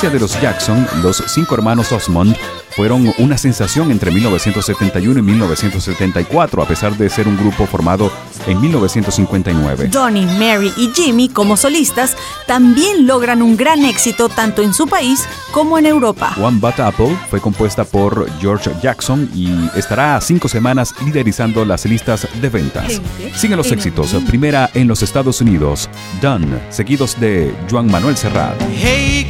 De los Jackson, los cinco hermanos Osmond fueron una sensación entre 1971 y 1974, a pesar de ser un grupo formado en 1959. Donnie, Mary y Jimmy, como solistas, también logran un gran éxito tanto en su país como en Europa. One But Apple fue compuesta por George Jackson y estará cinco semanas liderizando las listas de ventas. Siguen los éxitos. Primera en los Estados Unidos, Done, seguidos de Juan Manuel Serrat. Hey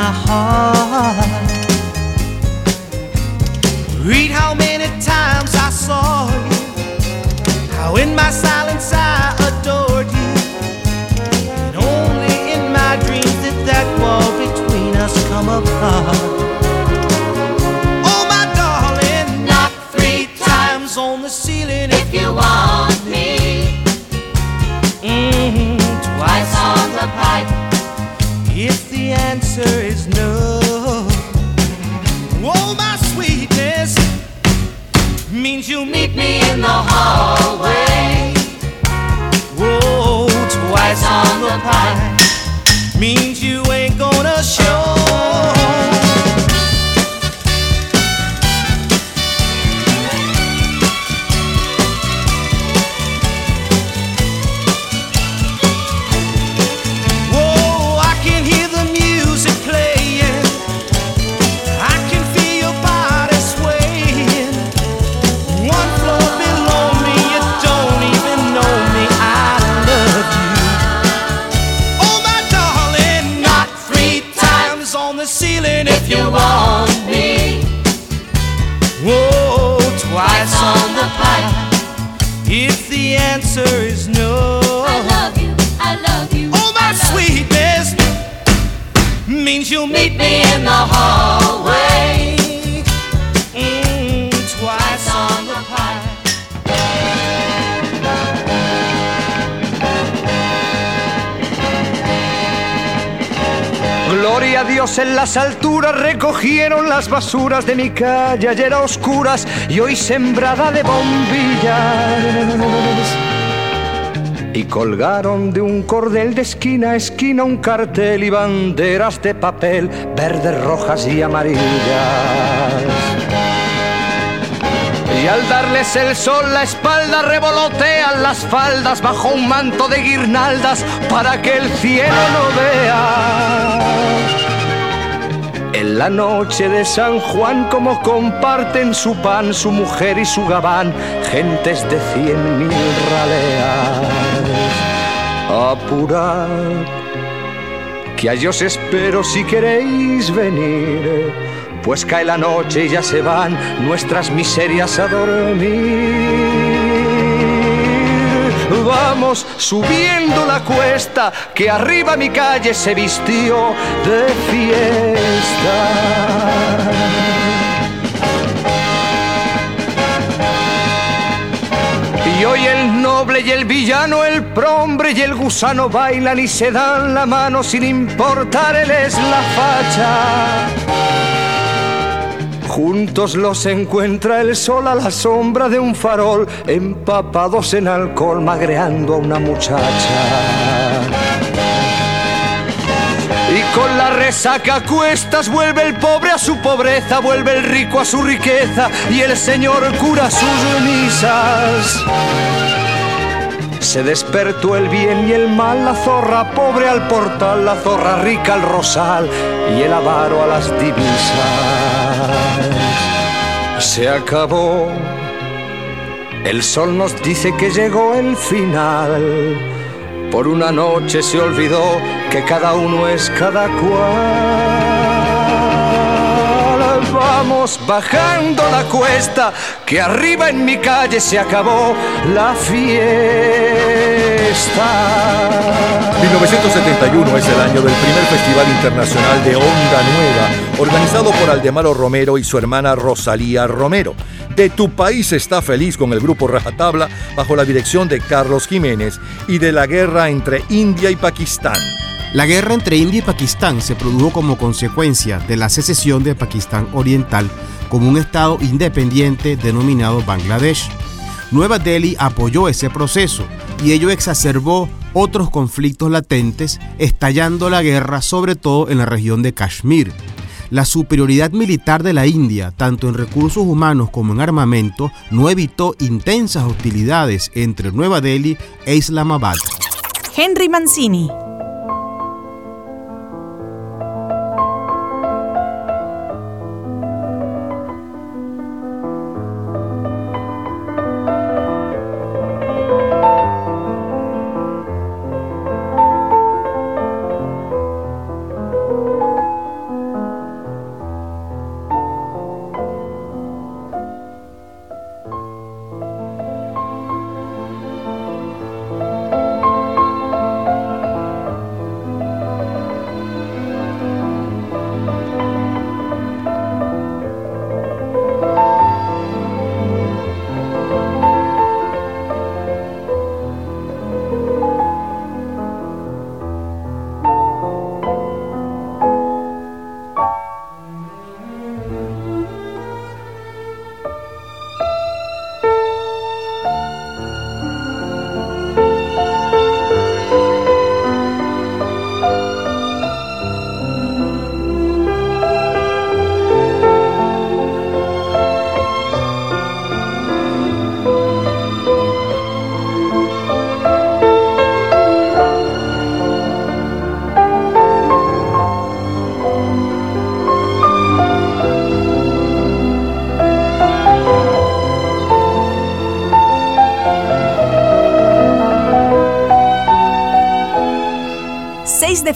My heart. Read how many times I saw you, how in my silence I adored you. And only in my dreams did that wall between us come apart. Oh, my darling, knock three times on the ceiling if you want me. Mhm, twice on the pipe. If the answer means you ain't gonna show. You'll meet me in the hallway. Mm, twice on the pipe. Gloria a Dios en las alturas recogieron las basuras de mi calle ayer a oscuras y hoy sembrada de bombillas. Y colgaron de un cordel de esquina a esquina un cartel y banderas de papel verdes, rojas y amarillas. Y al darles el sol la espalda revolotean las faldas bajo un manto de guirnaldas para que el cielo no vea. En la noche de San Juan como comparten su pan, su mujer y su gabán, gentes de cien mil raleas. Apurad, que a os espero si queréis venir pues cae la noche y ya se van nuestras miserias a dormir. Vamos subiendo la cuesta, que arriba mi calle se vistió de fiesta. Y el villano, el prombre y el gusano bailan y se dan la mano sin importarles la facha. Juntos los encuentra el sol a la sombra de un farol, empapados en alcohol, magreando a una muchacha. Y con la resaca a cuestas vuelve el pobre a su pobreza, vuelve el rico a su riqueza y el señor cura sus misas. Se despertó el bien y el mal, la zorra pobre al portal, la zorra rica al rosal y el avaro a las divisas. Se acabó. El sol nos dice que llegó el final. Por una noche se olvidó que cada uno es cada cual. Vamos bajando la cuesta, que arriba en mi calle se acabó la fiesta. 1971 es el año del primer Festival Internacional de Onda Nueva, organizado por Aldemaro Romero y su hermana Rosalía Romero. De Tu País está feliz con el grupo Rajatabla bajo la dirección de Carlos Jiménez y de la guerra entre India y Pakistán. La guerra entre India y Pakistán se produjo como consecuencia de la secesión de Pakistán Oriental como un estado independiente denominado Bangladesh. Nueva Delhi apoyó ese proceso y ello exacerbó otros conflictos latentes, estallando la guerra sobre todo en la región de Kashmir. La superioridad militar de la India, tanto en recursos humanos como en armamento, no evitó intensas hostilidades entre Nueva Delhi e Islamabad. Henry Mancini.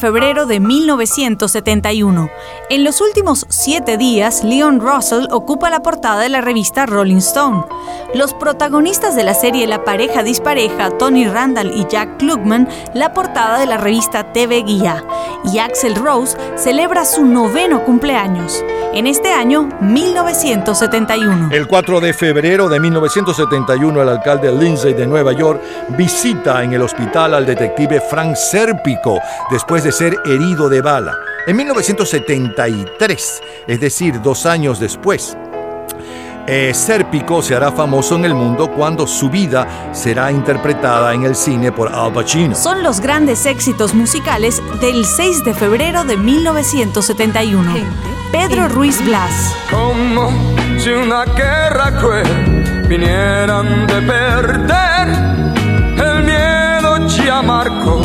Febrero de 1971. En los últimos siete días, Leon Russell ocupa la portada de la revista Rolling Stone. Los protagonistas de la serie La pareja dispareja, Tony Randall y Jack Klugman, la portada de la revista TV Guía. Y Axel Rose celebra su noveno cumpleaños. En este año, 1971. El 4 de febrero de 1971, el alcalde Lindsay de Nueva York visita en el hospital al detective Frank Serpico después de ser herido de bala. En 1973, es decir, dos años después, eh, Serpico se hará famoso en el mundo cuando su vida será interpretada en el cine por Al Pacino. Son los grandes éxitos musicales del 6 de febrero de 1971. Pedro Ruiz Blas. Como si una guerra cruel vinieran de perder, el miedo ya marcó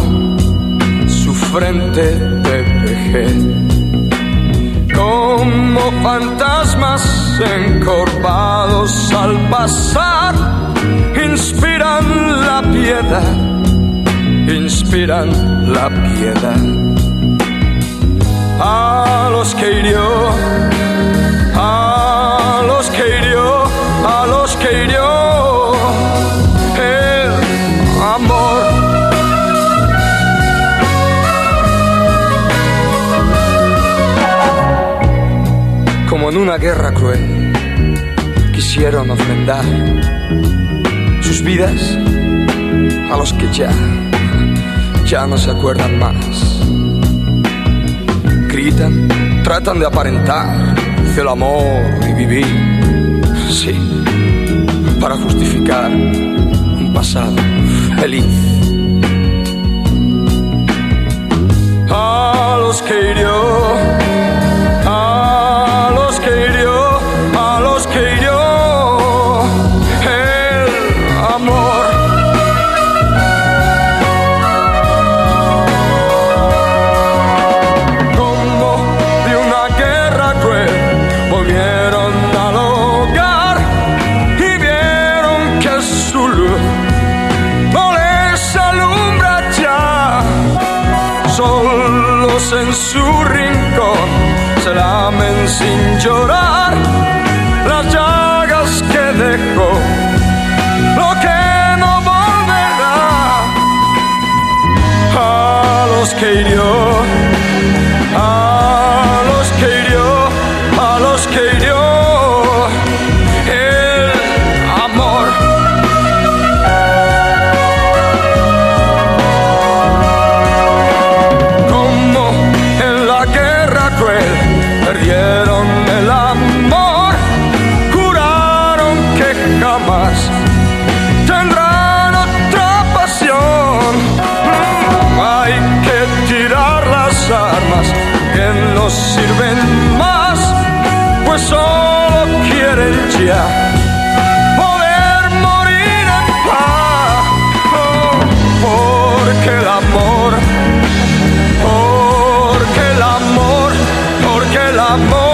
su frente de vejez. Como fantasmas encorvados al pasar, inspiran la piedad, inspiran la piedad a los que hirió, a los que hirió, a los que hirió el amor. Como en una guerra cruel, quisieron ofrendar sus vidas a los que ya, ya no se acuerdan más tratan de aparentar el amor y vivir, sí, para justificar un pasado feliz. A los que hirió, llorar las llagas que dejó, lo que no volverá a los que hirió. amor.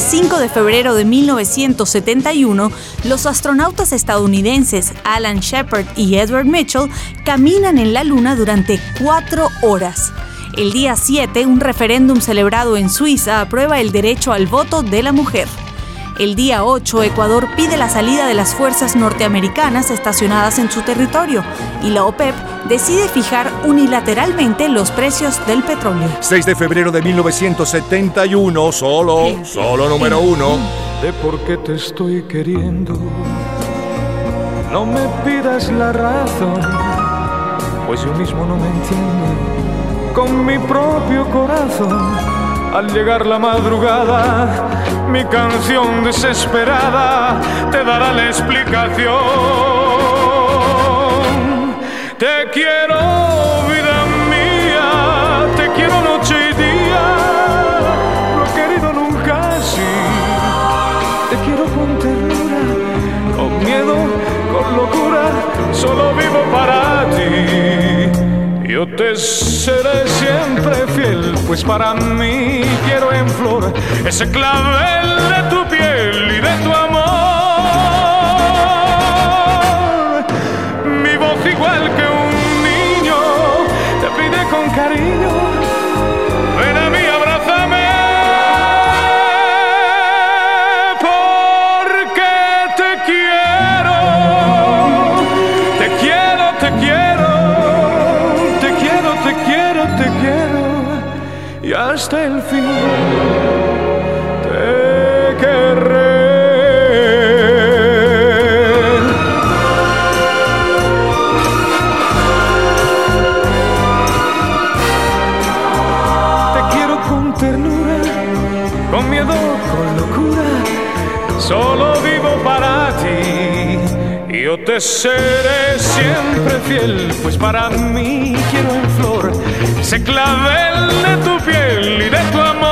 5 de febrero de 1971, los astronautas estadounidenses Alan Shepard y Edward Mitchell caminan en la Luna durante cuatro horas. El día 7, un referéndum celebrado en Suiza aprueba el derecho al voto de la mujer. El día 8, Ecuador pide la salida de las fuerzas norteamericanas estacionadas en su territorio y la OPEP decide fijar unilateralmente los precios del petróleo. 6 de febrero de 1971, solo, solo número uno. de por qué te estoy queriendo. No me pidas la razón, pues yo mismo no me entiendo con mi propio corazón. Al llegar la madrugada, mi canción desesperada te dará la explicación. Te quiero, vida mía, te quiero noche y día, he querido nunca así. Te quiero con ternura, con miedo, con locura, solo vivo para ti. Yo te seré siempre fiel, pues para mí quiero en flor ese clavel de tu piel y de tu hasta el fin Yo te seré siempre fiel, pues para mí quiero en flor ese clavel de tu piel y de tu amor.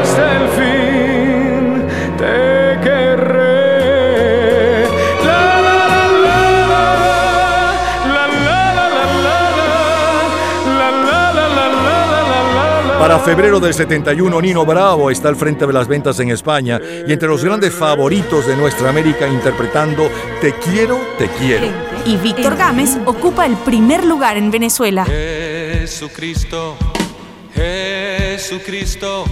Hasta el fin te querré. La, la, la, la, la, la, la, la, la, la, la, la, la, la, la. Para febrero del 71, Nino Bravo está al frente de las ventas en España y entre los grandes favoritos de nuestra América interpretando Te quiero, te quiero. Y Víctor Gámez ocupa el primer lugar en Venezuela. Jesucristo, Jesucristo,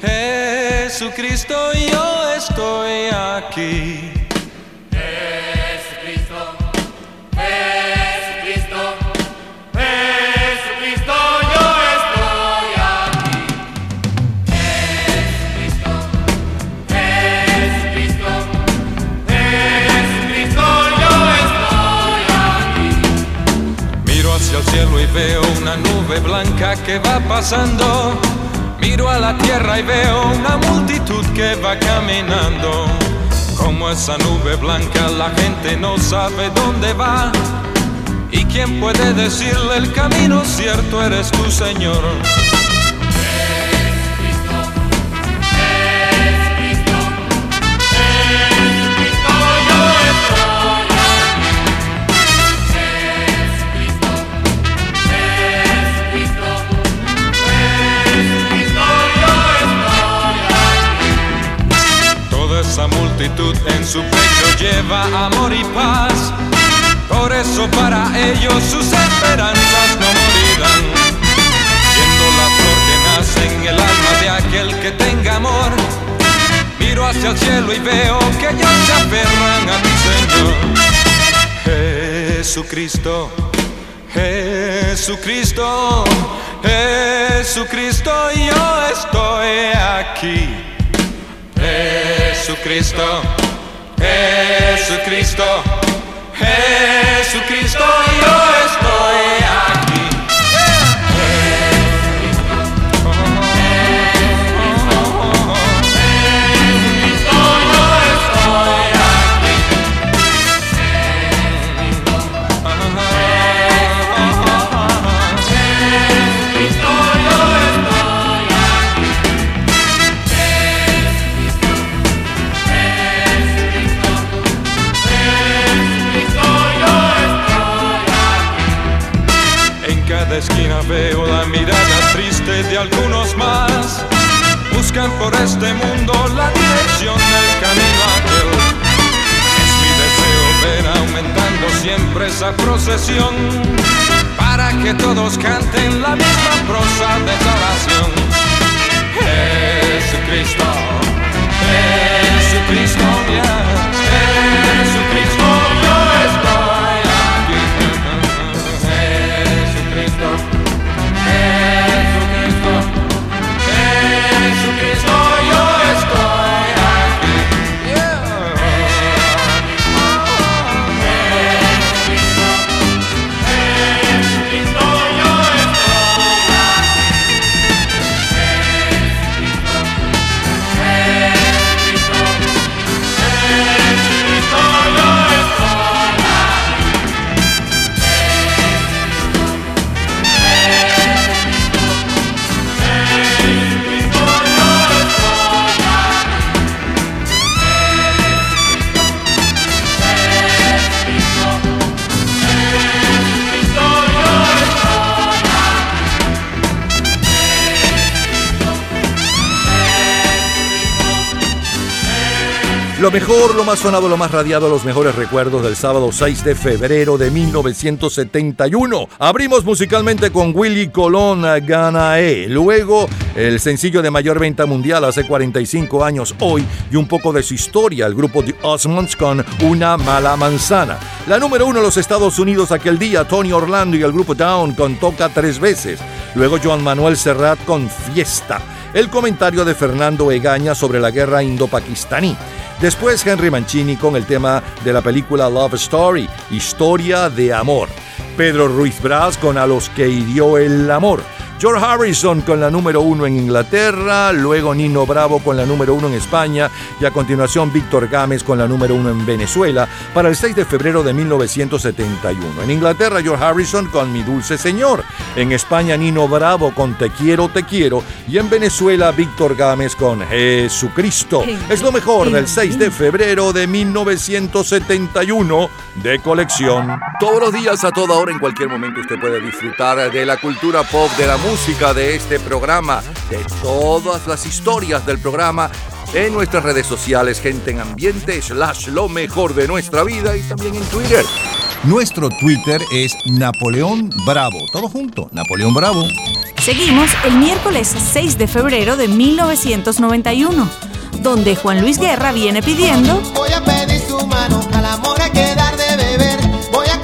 Jesucristo, yo estoy aquí. Jesucristo, Jesucristo, Jesucristo, yo estoy aquí. Jesucristo, Jesucristo, Jesucristo, yo estoy aquí. Miro hacia el cielo y veo una nube blanca que va pasando. Miro a la tierra y veo una multitud que va caminando. Como esa nube blanca la gente no sabe dónde va. ¿Y quién puede decirle el camino cierto eres tú, Señor? En su pecho lleva amor y paz. Por eso para ellos sus esperanzas no morirán. Viendo la flor que nace en el alma de aquel que tenga amor. Miro hacia el cielo y veo que ellos se aferran a ti, Señor. Jesucristo, Jesucristo, Jesucristo, yo estoy aquí. Jesucristo, Jesucristo, Jesucristo, yo estoy veo la mirada triste de algunos más. Buscan por este mundo la dirección del camino aquel. Es mi deseo ver aumentando siempre esa procesión para que todos canten la misma prosa de adoración. Jesucristo, Jesucristo, ya, Lo mejor, lo más sonado, lo más radiado, los mejores recuerdos del sábado 6 de febrero de 1971. Abrimos musicalmente con Willy Colón Ganae. Luego, el sencillo de mayor venta mundial hace 45 años hoy y un poco de su historia, el grupo The Osmonds con Una mala manzana. La número uno en los Estados Unidos aquel día, Tony Orlando y el grupo Down con Toca tres veces. Luego Joan Manuel Serrat con Fiesta. El comentario de Fernando Egaña sobre la guerra indo-pakistaní. Después Henry Mancini con el tema de la película Love Story, Historia de Amor. Pedro Ruiz Braz con A los que hirió el amor. George Harrison con la número uno en Inglaterra, luego Nino Bravo con la número uno en España y a continuación Víctor Gámez con la número uno en Venezuela para el 6 de febrero de 1971. En Inglaterra George Harrison con Mi Dulce Señor, en España Nino Bravo con Te Quiero, Te Quiero y en Venezuela Víctor Gámez con Jesucristo. Es lo mejor del 6 de febrero de 1971 de colección. Todos los días, a toda hora, en cualquier momento usted puede disfrutar de la cultura pop, de la música de este programa, de todas las historias del programa en nuestras redes sociales, gente en ambiente, slash lo mejor de nuestra vida y también en Twitter. Nuestro Twitter es Napoleón Bravo. Todo junto, Napoleón Bravo. Seguimos el miércoles 6 de febrero de 1991, donde Juan Luis Guerra viene pidiendo Voy a pedir su mano, al amor hay que dar de beber. Voy a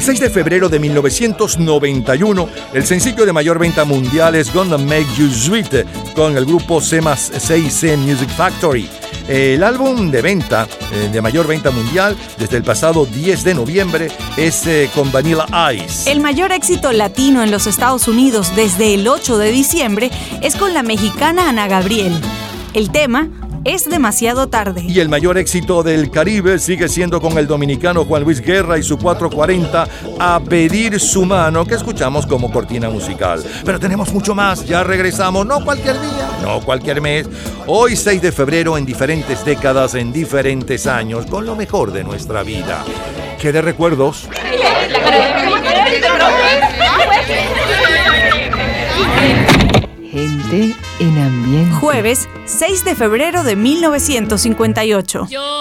El 6 de febrero de 1991, el sencillo de mayor venta mundial es Gonna Make You Sweet con el grupo C+6C Music Factory. El álbum de venta, eh, de mayor venta mundial, desde el pasado 10 de noviembre, es eh, con Vanilla Ice. El mayor éxito latino en los Estados Unidos desde el 8 de diciembre es con la mexicana Ana Gabriel. El tema es demasiado tarde. Y el mayor éxito del Caribe sigue siendo con el dominicano Juan Luis Guerra y su 440 A Pedir Su Mano, que escuchamos como cortina musical. Pero tenemos mucho más, ya regresamos, no cualquier día, no cualquier mes. Hoy 6 de febrero en diferentes décadas, en diferentes años, con lo mejor de nuestra vida. ¿Qué de recuerdos? En ambiente. Jueves 6 de febrero de 1958. Yo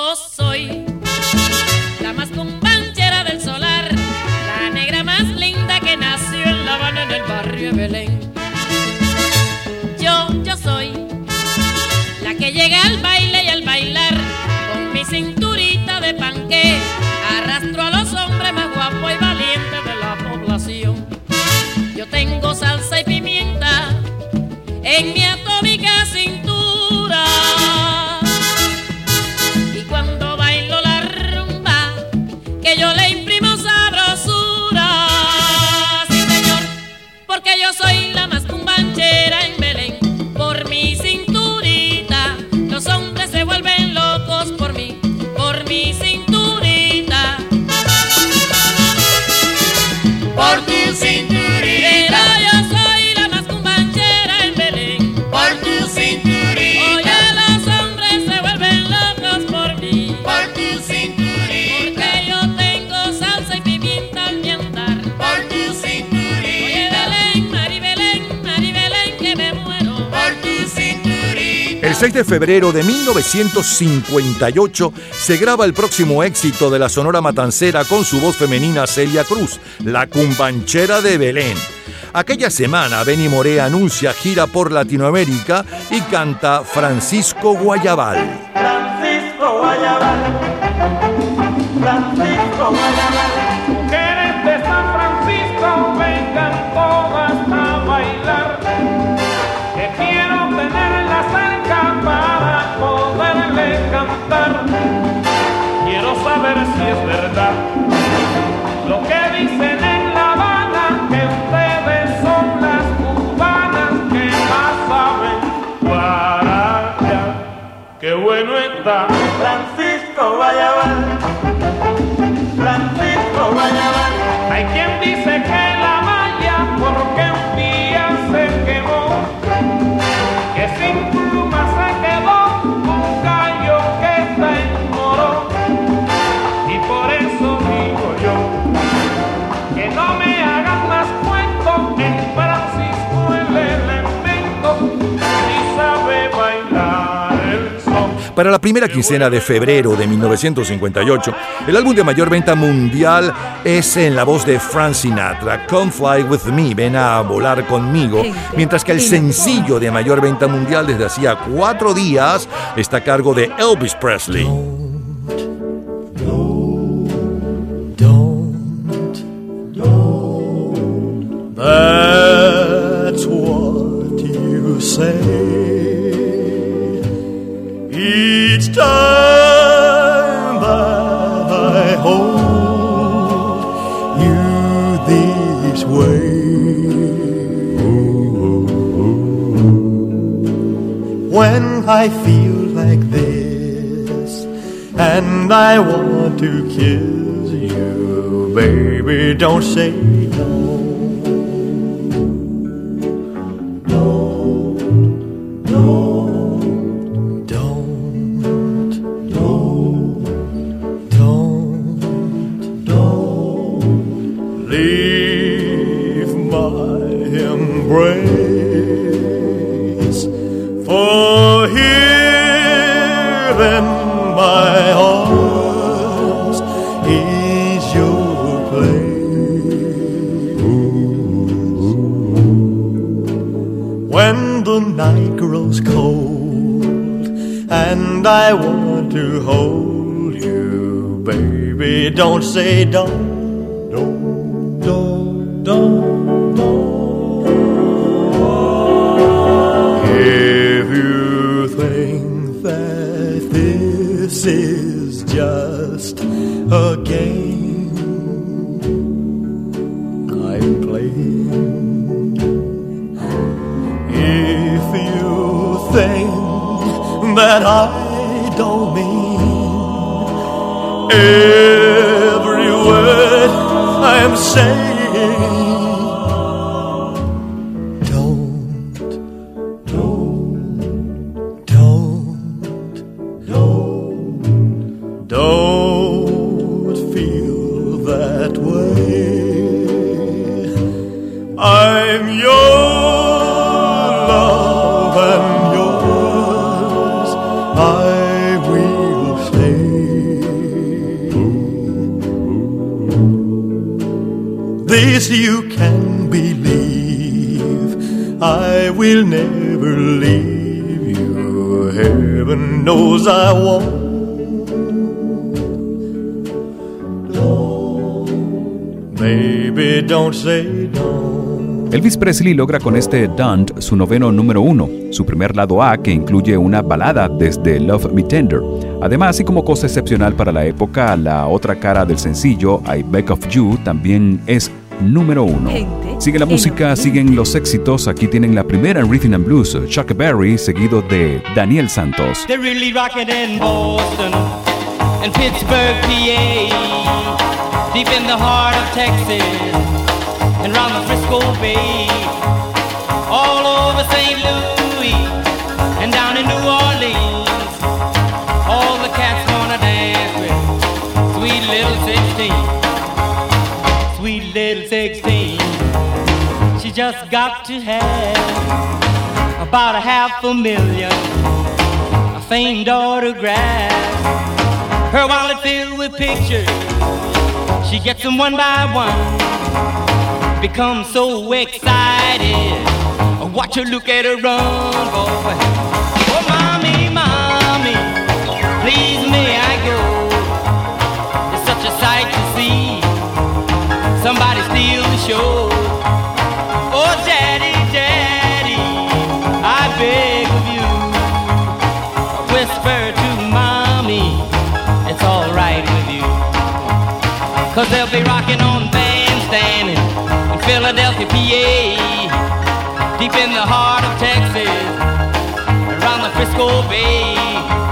16 de febrero de 1958 se graba el próximo éxito de la Sonora Matancera con su voz femenina Celia Cruz, La Cumbanchera de Belén. Aquella semana, Benny Moré anuncia gira por Latinoamérica y canta Francisco Guayabal. Francisco Guayabal. Francisco Guayabal. Porque un día se quemó, que sin Para la primera quincena de febrero de 1958, el álbum de mayor venta mundial es en la voz de Frank Sinatra, Come Fly With Me, ven a volar conmigo, mientras que el sencillo de mayor venta mundial desde hacía cuatro días está a cargo de Elvis Presley. That's what you say each time that I hold you this way. When I feel like this and I want to kiss you, baby, don't say and I want to hold you, baby, don't say don't, I'm saying. Presley logra con este Don't su noveno número uno, su primer lado A que incluye una balada desde Love Me Tender. Además, y como cosa excepcional para la época, la otra cara del sencillo, I Beg of You, también es número uno. Sigue la música, siguen los éxitos. Aquí tienen la primera en Rhythm and Blues, Chuck Berry, seguido de Daniel Santos. They're really rocking in Boston and Pittsburgh, PA, deep in the heart of Texas and round the Frisco Bay, all over St. Louis and down in New Orleans. All the cats wanna dance with sweet little 16, sweet little 16. She just got to have about a half a million a famed autograph. Her wallet filled with pictures. She gets them one by one. Becomes so excited. Watch her look at her run, boy. Oh, mommy, mommy, please may I go? It's such a sight to see. Somebody steal the show. Oh, daddy, daddy, I beg of you. Whisper to mommy, it's alright with you. Cause they'll be rocking Philadelphia, PA. Deep in the heart of Texas, around the Frisco Bay.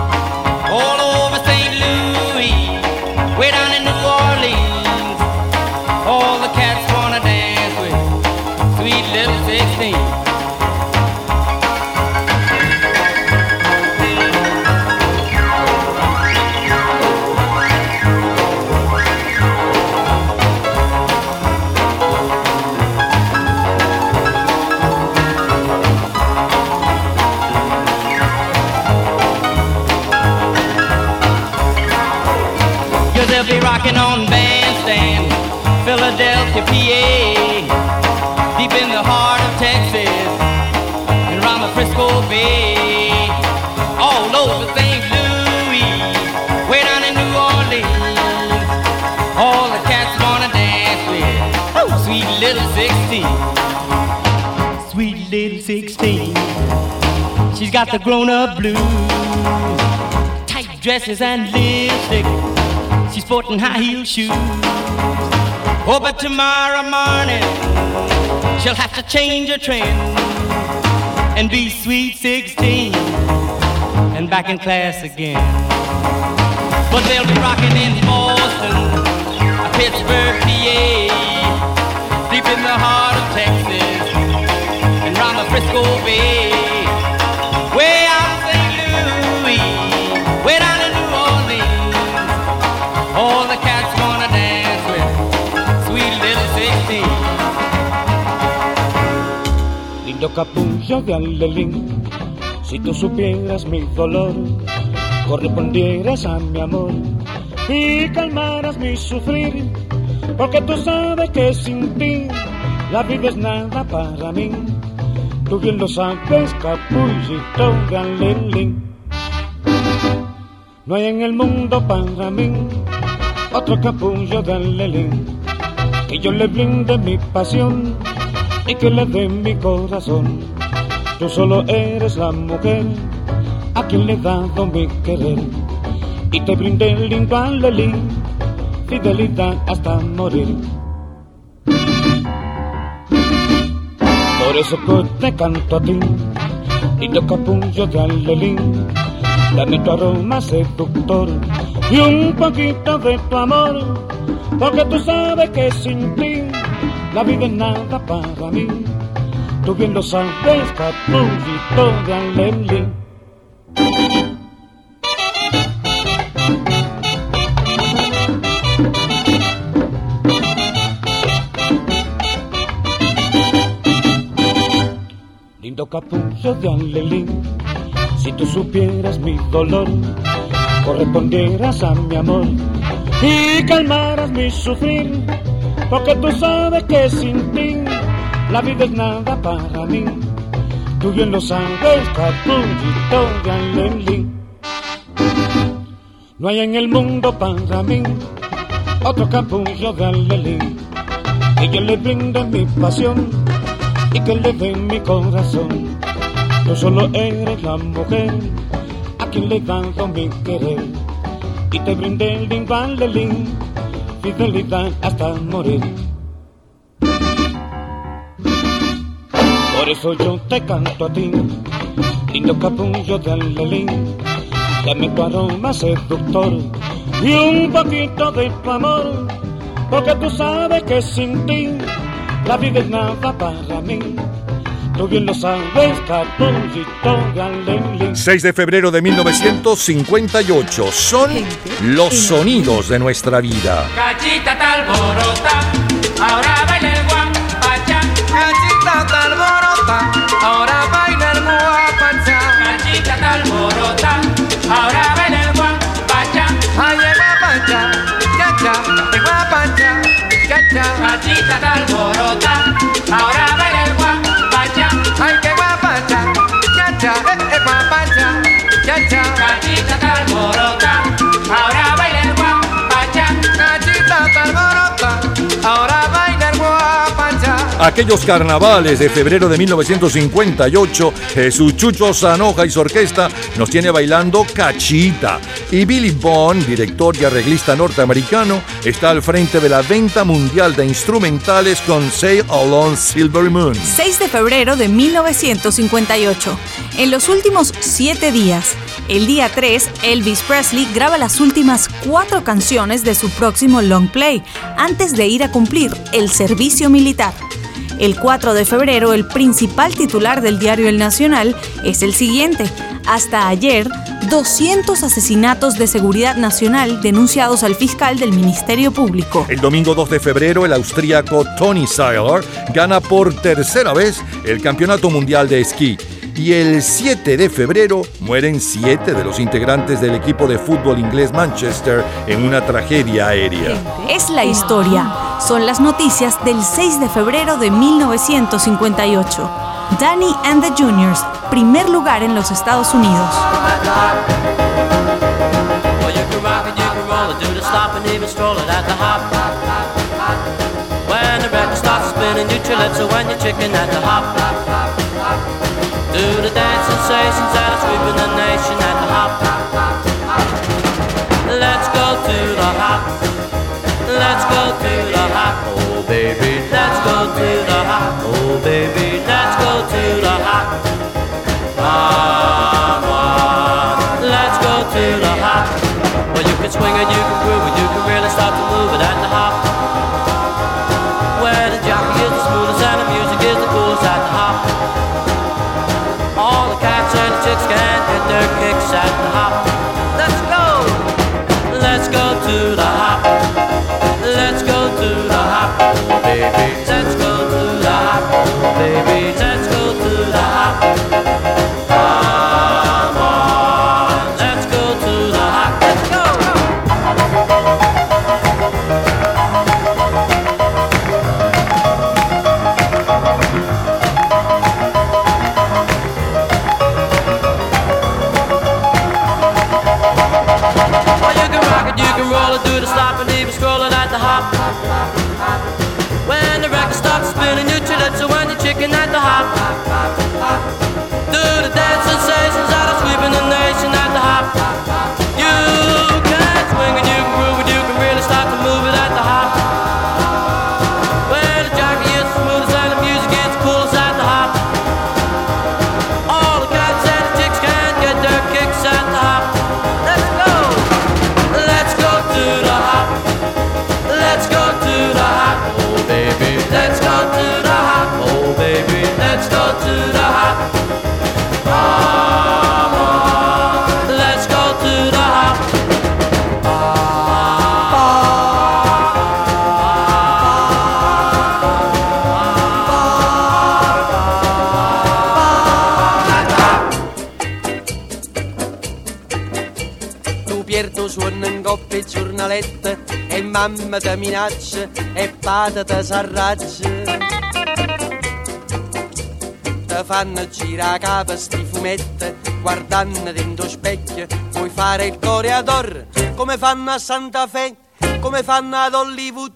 Got the grown-up blues, tight dresses and lipstick. She's sporting high heel shoes. Oh, but tomorrow morning she'll have to change her trend and be sweet 16 and back in class again. But they'll be rocking in Boston, Pittsburgh, PA, deep in the heart of Texas and round the Frisco Bay. Lindo capullo de alelín, si tú supieras mi dolor, correspondieras a mi amor y calmaras mi sufrir, porque tú sabes que sin ti la vida es nada para mí. Tú bien lo sabes, capullito de alelín. No hay en el mundo para mí otro capullo de alelín que yo le brinde mi pasión y que le dé mi corazón. Tú solo eres la mujer a quien le he dado mi querer. y te brindé el lin, fidelidad hasta morir. Por eso que te canto a ti, lindo capullo de alelín, dame tu aroma seductor y un poquito de tu amor, porque tú sabes que sin ti la vida es nada para mí. Tú bien lo sabes, capullito de alelín. Capullo de alelín, si tú supieras mi dolor, correspondieras a mi amor y calmaras mi sufrir, porque tú sabes que sin ti la vida es nada para mí. Tú bien lo sabes, capullito de alelín. No hay en el mundo para mí otro capullo de alelín, que yo le brinde mi pasión y que le dé mi corazón. Tú solo eres la mujer a quien le dado mi querer y te brindé el lin, fidelidad hasta morir. Por eso yo te canto a ti, lindo capullo de alelín, dame tu aroma seductor y un poquito de tu amor, porque tú sabes que sin ti la vida es nada para mí. Tú bien lo sabes, alelín. 6 de febrero de 1958 son los sonidos de nuestra vida. Cachita está alborota, ahora baila el guapacha. Cachita está alborota, ahora baila el guapacha. Cachita está alborota, ahora Aquellos carnavales de febrero de 1958, Jesús Chucho Zanoja y su orquesta nos tiene bailando Cachita. Y Billy Bond, director y arreglista norteamericano, está al frente de la venta mundial de instrumentales con Say Along Silver Moon. 6 de febrero de 1958. En los últimos siete días, el día 3, Elvis Presley graba las últimas cuatro canciones de su próximo long play antes de ir a cumplir el servicio militar. El 4 de febrero, el principal titular del diario El Nacional es el siguiente. Hasta ayer, 200 asesinatos de seguridad nacional denunciados al fiscal del Ministerio Público. El domingo 2 de febrero, el austríaco Tony Seiler gana por tercera vez el Campeonato Mundial de Esquí. Y el 7 de febrero mueren siete de los integrantes del equipo de fútbol inglés Manchester en una tragedia aérea. Es la historia. Son las noticias del 6 de febrero de 1958. Danny and the Juniors, primer lugar en los Estados Unidos. When the record starts spinning, you when you're chicken at the hop. Do the dance sensations that are sweeping the nation at the hop. Let's go to the hop. Let's go to the hop. Oh baby, let's go to the hop. Oh baby, let's go to the hop. Come on, let's go to the hop. Well, you can swing it, you can groove it, you can really start to move it at the hop. Where the jockey is the smoothest and the music is the coolest at the hop. Can their kicks at the hop. Let's go, let's go to the hop. Mamma ti minaccia e s'arraggia. Ti fanno girare capo sti fumetti guardando dentro specchio puoi fare il coreador come fanno a Santa Fe come fanno ad Hollywood.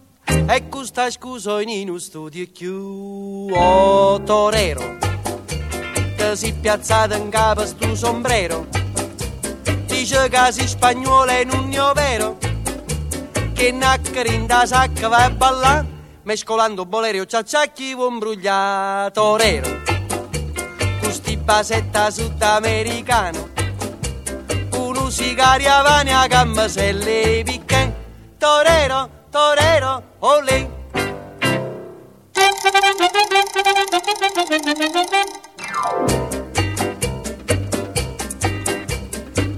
E questa scusa in uno studio più oh torero. Che si piazzato in capo sto sombrero. Dice che si spagnolo è vero che naccari in da sacca va a ballare mescolando bolerio ciacciacchi un brugliato torero Custi basetta sudamericano Uno gamba se le picche. Torero, torero, olè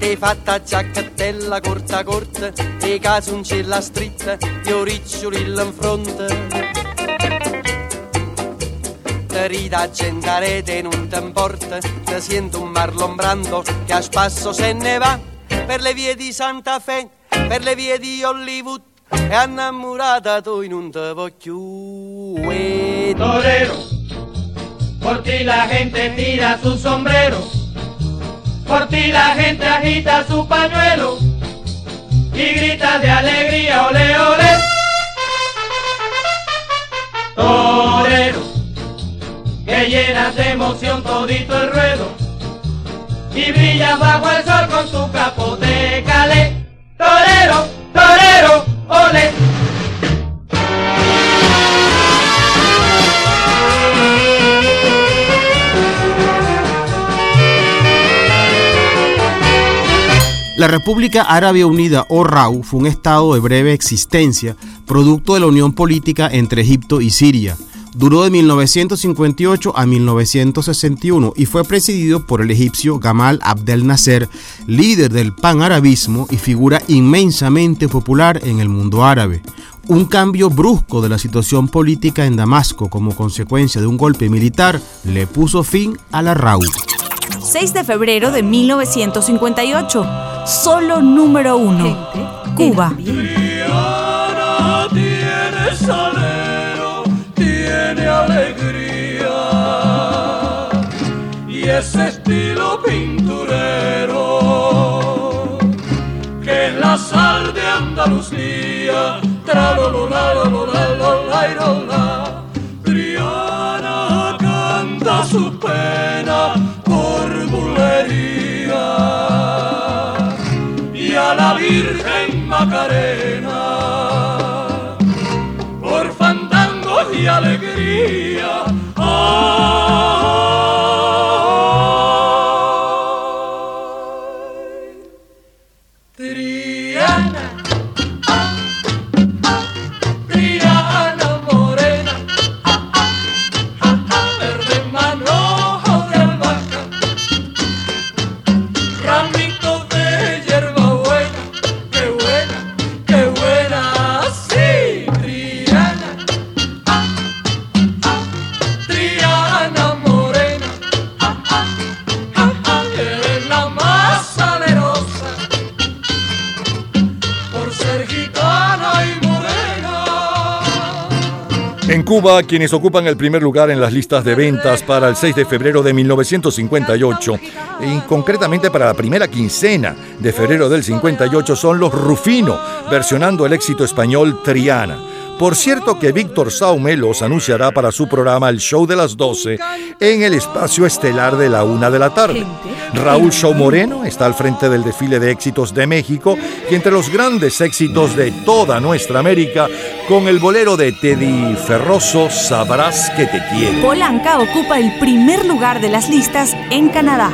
Ti fatta giacchettella corta corta E casuncella stritta Io riccioli in fronte. Te rida gente a rete non ti importa Te sento un Marlon Brando Che a spasso se ne va Per le vie di Santa Fe Per le vie di Hollywood E innamorata tu non te voglio e Torero, por ti la gente tira su sombrero, por ti la gente agita su pañuelo y grita de alegría, ole, ole. Torero, que llenas de emoción todito el ruedo y brillas bajo el sol con tu capote calé. Torero, torero, ole. La República Árabe Unida o RAU fue un estado de breve existencia, producto de la unión política entre Egipto y Siria. Duró de 1958 a 1961 y fue presidido por el egipcio Gamal Abdel Nasser, líder del panarabismo y figura inmensamente popular en el mundo árabe. Un cambio brusco de la situación política en Damasco como consecuencia de un golpe militar le puso fin a la RAU. 6 de febrero de 1958. Solo número uno. Cuba. Triana tiene salero, tiene alegría y ese estilo pinturero que es la sal de Andalucía. Tralololololololairola. Triana canta su pena Virgen Macarena por fandangos y alegría. Cuba, quienes ocupan el primer lugar en las listas de ventas para el 6 de febrero de 1958, y concretamente para la primera quincena de febrero del 58, son los Rufino, versionando el éxito español Triana. Por cierto que Víctor Saume los anunciará para su programa El Show de las 12 en el espacio estelar de la una de la tarde. Raúl Show Moreno está al frente del desfile de éxitos de México y entre los grandes éxitos de toda nuestra América, con el bolero de Teddy Ferroso, Sabrás que te quiero. Polanca ocupa el primer lugar de las listas en Canadá.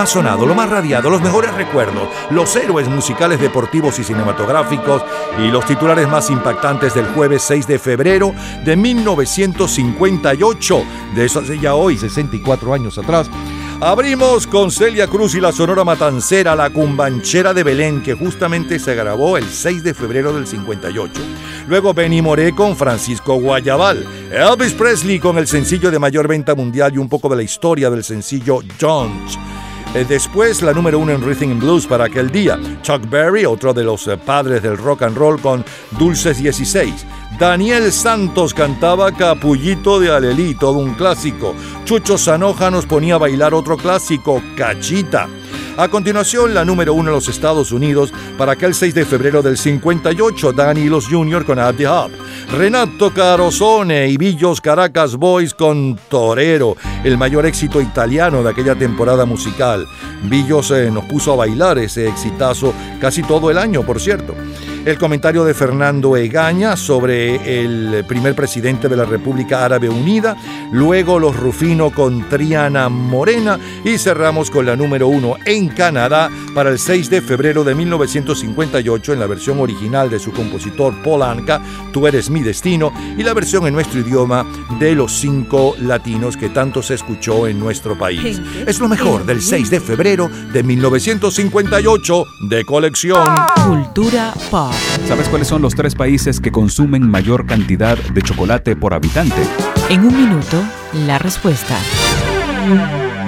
Más sonado, lo más radiado, los mejores recuerdos, los héroes musicales deportivos y cinematográficos y los titulares más impactantes del jueves 6 de febrero de 1958. De eso hace ya hoy, 64 años atrás. Abrimos con Celia Cruz y la Sonora Matancera, la cumbanchera de Belén, que justamente se grabó el 6 de febrero del 58. Luego Benny Moré con Francisco Guayabal. Elvis Presley con el sencillo de mayor venta mundial y un poco de la historia del sencillo Jones. Eh, Después la número uno en Rhythm and Blues para aquel día. Chuck Berry, otro de los eh, padres del rock and roll con Dulces 16. Daniel Santos cantaba Capullito de Alelí, todo un clásico. Chucho Sanoja nos ponía a bailar otro clásico, Cachita. A continuación, la número uno en los Estados Unidos para aquel 6 de febrero del 58, Danny Los Jr. con Abdi Hub. Renato Carosone y Villos Caracas Boys con Torero, el mayor éxito italiano de aquella temporada musical. Villos eh, nos puso a bailar ese exitazo casi todo el año, por cierto. El comentario de Fernando Egaña sobre el primer presidente de la República Árabe Unida, luego los Rufino con Triana Morena y cerramos con la número uno en Canadá para el 6 de febrero de 1958 en la versión original de su compositor Paul Anka, Tú eres mi destino, y la versión en nuestro idioma de los cinco latinos que tanto se escuchó en nuestro país. Es lo mejor del 6 de febrero de 1958 de colección. Cultura pop. ¿Sabes cuáles son los tres países que consumen mayor cantidad de chocolate por habitante? En un minuto, la respuesta.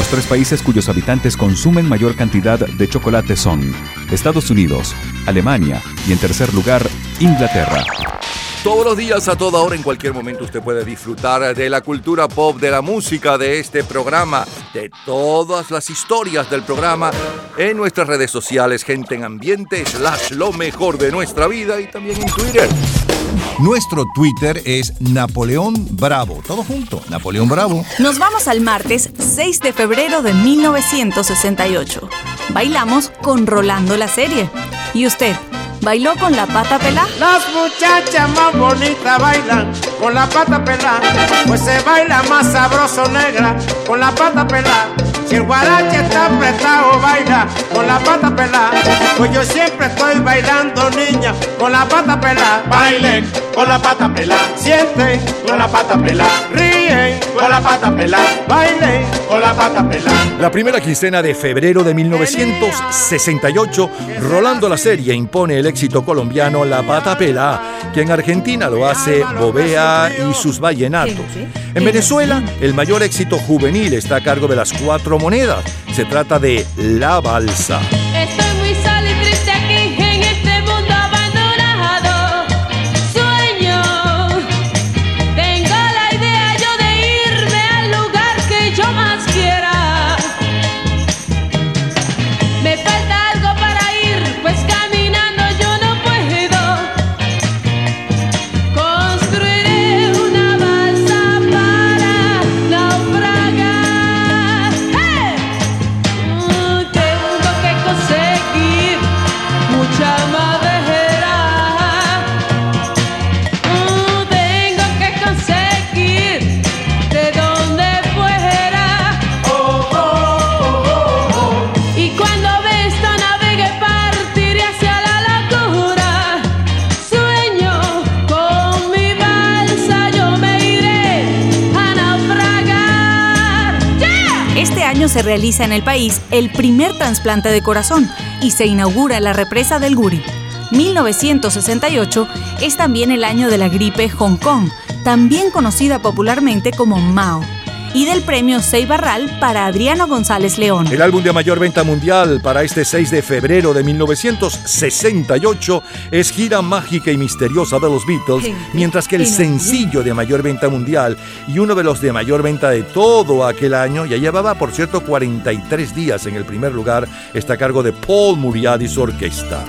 Los tres países cuyos habitantes consumen mayor cantidad de chocolate son Estados Unidos, Alemania y en tercer lugar, Inglaterra. Todos los días, a toda hora, en cualquier momento, usted puede disfrutar de la cultura pop, de la música, de este programa, de todas las historias del programa en nuestras redes sociales, gente en ambiente, slash lo mejor de nuestra vida y también en Twitter. Nuestro Twitter es Napoleón Bravo. Todo junto, Napoleón Bravo. Nos vamos al martes 6 de febrero de 1968. Bailamos con Rolando la serie. ¿Y usted? ¿Bailó con la pata pelá? Las muchachas más bonitas bailan con la pata pelada, pues se baila más sabroso negra con la pata pelada. Si el guarache está apretado, baila con la pata pelada. Pues yo siempre estoy bailando, niña, con la pata pelada. Bailen con la pata pelada. Sienten con la pata pelada. Ríen con la pata pelada. Bailen con la pata pelada. La primera quincena de febrero de 1968, Rolando la Serie impone el éxito colombiano La Pata Pela, que en Argentina lo hace Bobea y sus vallenatos. En Venezuela, el mayor éxito juvenil está a cargo de las cuatro monedas. Se trata de La Balsa. Se realiza en el país el primer trasplante de corazón y se inaugura la represa del Guri. 1968 es también el año de la gripe Hong Kong, también conocida popularmente como Mao, y del premio Seibarral para Adriano González León. El álbum de mayor venta mundial para este 6 de febrero de 1968 es Gira Mágica y Misteriosa de los Beatles, mientras que el sencillo de mayor venta mundial y uno de los de mayor venta de todo aquel año, ya llevaba por cierto 43 días en el primer lugar, está a cargo de Paul Muriad y su orquesta.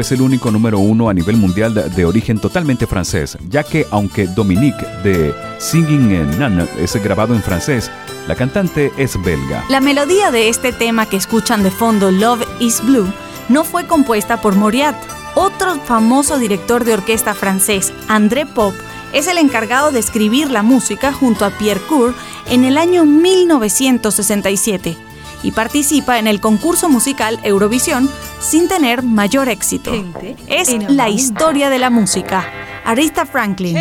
Es el único número uno a nivel mundial de, origen totalmente francés, ya que aunque Dominique de Singing in None es grabado en francés, la cantante es belga. La melodía de este tema que escuchan de fondo, Love is Blue, no fue compuesta por Moriat. Otro famoso director de orquesta francés, André Pop, es el encargado de escribir la música junto a Pierre Cour en el año 1967 y participa en el concurso musical Eurovisión sin tener mayor éxito. Es la historia de la música. Arista Franklin.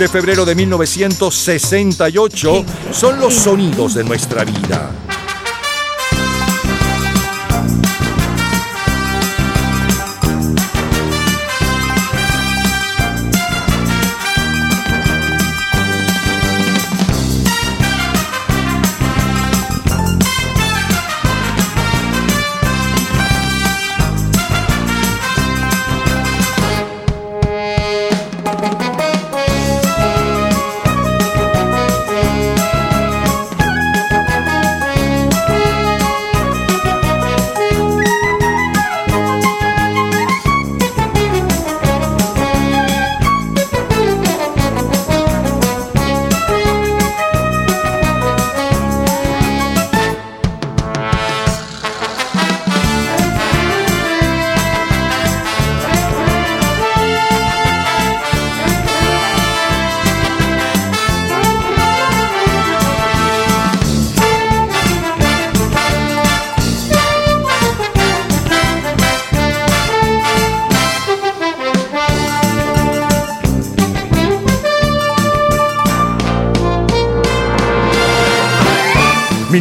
De febrero de 1968 son los sonidos de nuestra vida.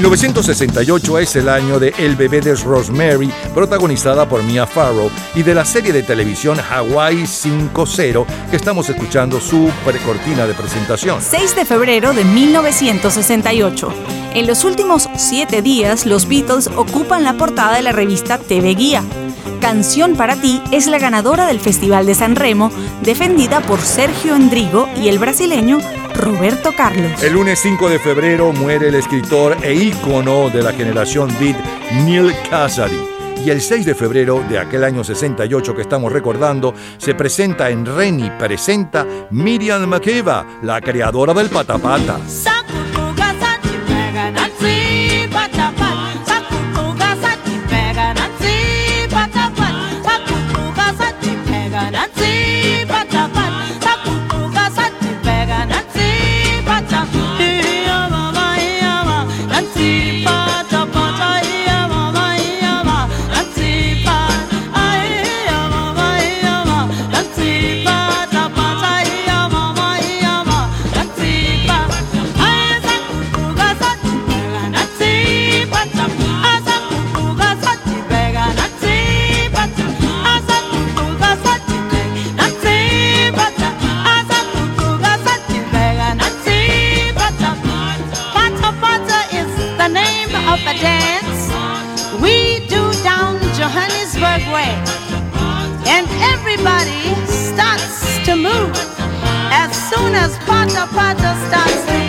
...1968 es el año de El bebé de Rosemary... ...protagonizada por Mia Farrow... ...y de la serie de televisión Hawaii 5-0... ...que estamos escuchando su precortina de presentación. 6 de febrero de 1968. En los últimos siete días, los Beatles ocupan la portada de la revista TV Guía. Canción para ti es la ganadora del Festival de San Remo, defendida por Sergio Endrigo y el brasileño Roberto Carlos. El lunes 5 de febrero muere el escritor e ícono de la generación beat Neil Cassady. Y el 6 de febrero de aquel año 68 que estamos recordando, se presenta en Reni Presenta Miriam Makeba, la creadora del patapata. As Pata Pata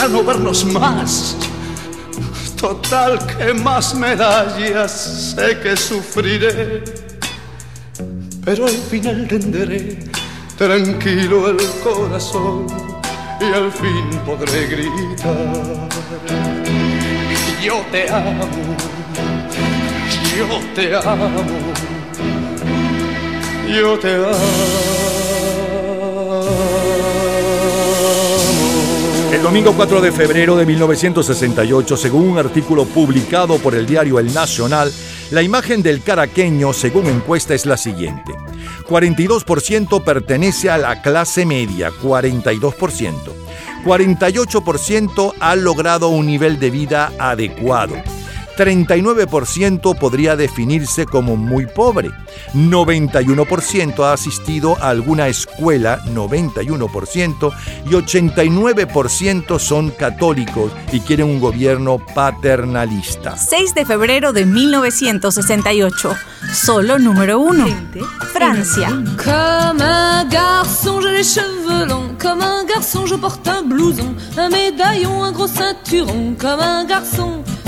para no vernos más. Total, que más me da? Ya sé que sufriré, pero al final tendré tranquilo el corazón y al fin podré gritar. Yo te amo, yo te amo, yo te amo. El domingo 4 de febrero de 1968, según un artículo publicado por el diario El Nacional, la imagen del caraqueño, según encuesta, es la siguiente. 42% pertenece a la clase media, 42%. 48% ha logrado un nivel de vida adecuado. 39% podría definirse como muy pobre. 91% ha asistido a alguna escuela, 91%, y 89% son católicos y quieren un gobierno paternalista. 6 de febrero de 1968. Solo número uno. Francia. Comme un garçon, j'ai les cheveux longs. Comme un garçon, je porte un blouson, un médaillon, un gros ceinturon. Comme un garçon,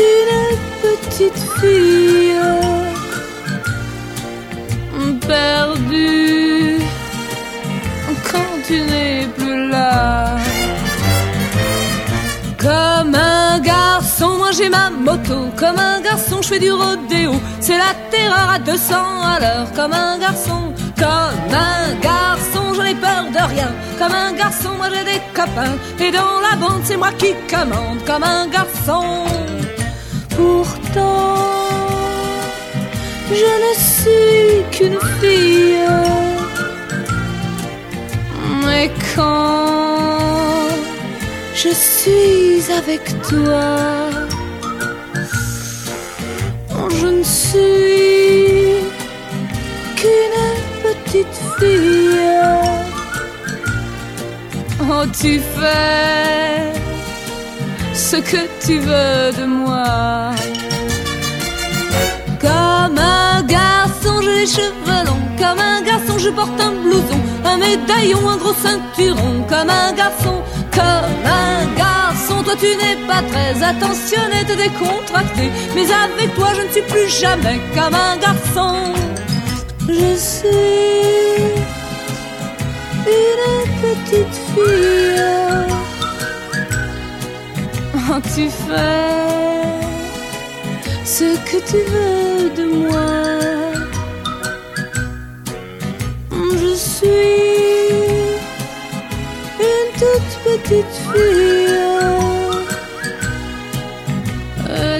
qu'une petite fille perdue quand tu n'es plus là. Comme un garçon, moi j'ai ma moto. Comme un garçon, je fais du rodéo. C'est la terreur à 200 à l'heure. Comme un garçon, comme un garçon, j'en ai peur de rien. Comme un garçon, moi j'ai des copains. Et dans la bande, c'est moi qui commande. Comme un garçon. Pourtant, je ne suis qu'une fille. Mais quand je suis avec toi, je ne suis qu'une petite fille. Oh, tu fais ce que tu veux de moi. Comme un garçon, j'ai les cheveux longs. Comme un garçon, je porte un blouson, un médaillon, un gros ceinturon. Comme un garçon, comme un garçon. Toi, tu n'es pas très attentionné, t'es décontracté. Mais avec toi, je ne suis plus jamais comme un garçon. Je suis une petite fille. Oh, tu fais ce que tu veux de moi. Je suis une toute petite fille.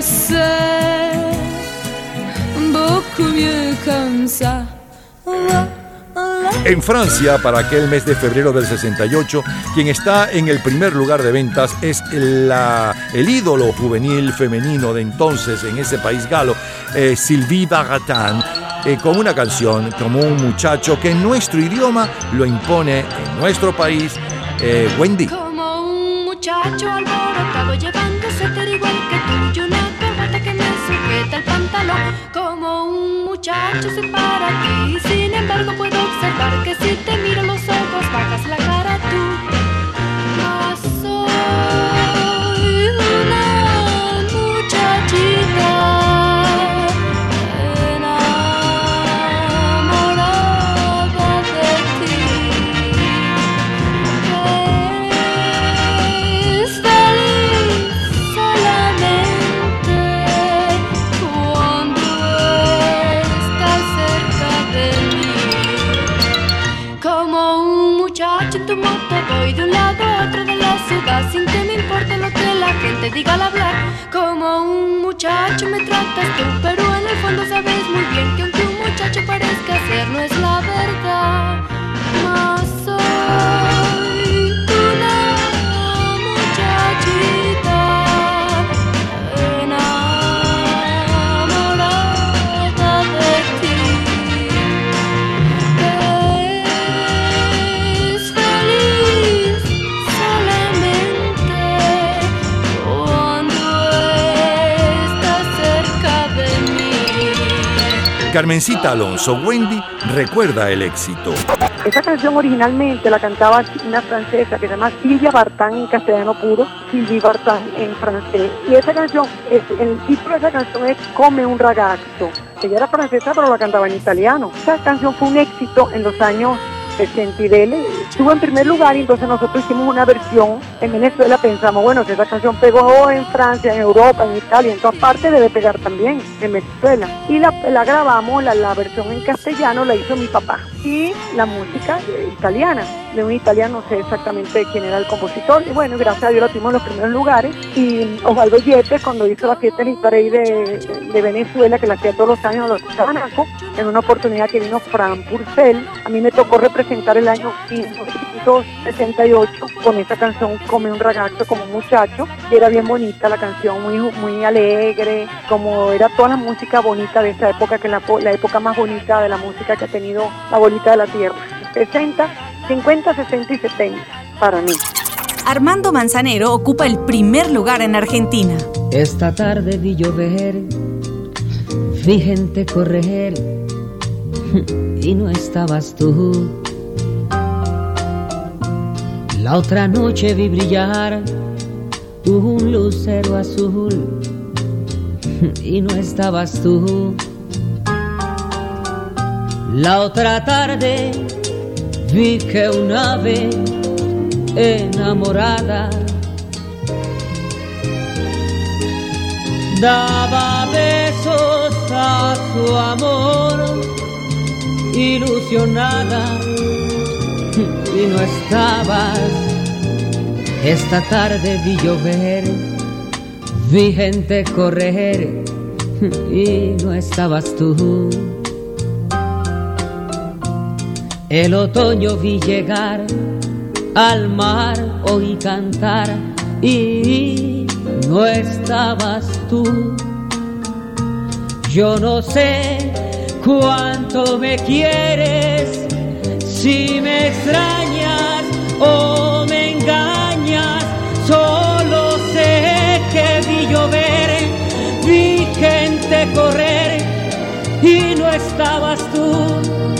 C'est beaucoup mieux comme ça. En Francia, para aquel mes de febrero del 68, quien está en el primer lugar de ventas es la- el ídolo juvenil femenino de entonces en ese país galo, eh, Sylvie Vartan, eh, con una canción como un muchacho que en nuestro idioma lo impone en nuestro país, eh, Wendy. Como un muchacho alborotado llevándose ter igual que tú y una que me sujeta el pantalón. Como un soy para. Ti, sin embargo puedo observar que si te miro los ojos bajas la cara diga al hablar. Como un muchacho me tratas tú, pero en el fondo sabes muy bien que aunque un muchacho parezca ser no es la verdad. Carmencita Alonso, Wendy recuerda el éxito. Esa canción originalmente la cantaba una francesa que se llama Silvia Bartán en castellano puro, Sylvie Bartán en francés. Y esa canción, el título de esa canción es Come un ragazzo. Ella era francesa pero la cantaba en italiano. Esa canción fue un éxito en los años 60 y dele. Estuvo en primer lugar y entonces nosotros hicimos una versión en Venezuela. Pensamos, bueno, si esa canción pegó en Francia, en Europa, en Italia, en todas partes debe pegar también en Venezuela. Y la, la grabamos, la versión en castellano la hizo mi papá. Y la música italiana, de un italiano, no sé exactamente quién era el compositor. Y bueno, gracias a Dios la tuvimos en los primeros lugares. Y Osvaldo Yepes, cuando hizo la fiesta en Parade de, de Venezuela, que la hacía todos los años en los Tabanaco, en una oportunidad que vino Fran Purcell, a mí me tocó representar el año 1968 con esa canción Come un ragazzo como un muchacho, era bien bonita la canción, muy, muy alegre, como era toda la música bonita de esa época, que es la, la época más bonita de la música que ha tenido la bolita de la tierra. 60, 50, 60 y 70 para mí. Armando Manzanero ocupa el primer lugar en Argentina. Esta tarde vi llover, vi gente correr <laughs> y no estabas tú. La otra noche vi brillar un lucero azul <laughs> y no estabas tú. La otra tarde vi que un ave enamorada daba besos a su amor ilusionada y no estabas. Esta tarde vi llover vi gente correr y no estabas tú el otoño vi llegar al mar oí cantar y no estabas tú. Yo no sé cuánto me quieres, Si me extrañas o me engañas, solo sé que vi llover, vi gente correr y no estabas tú.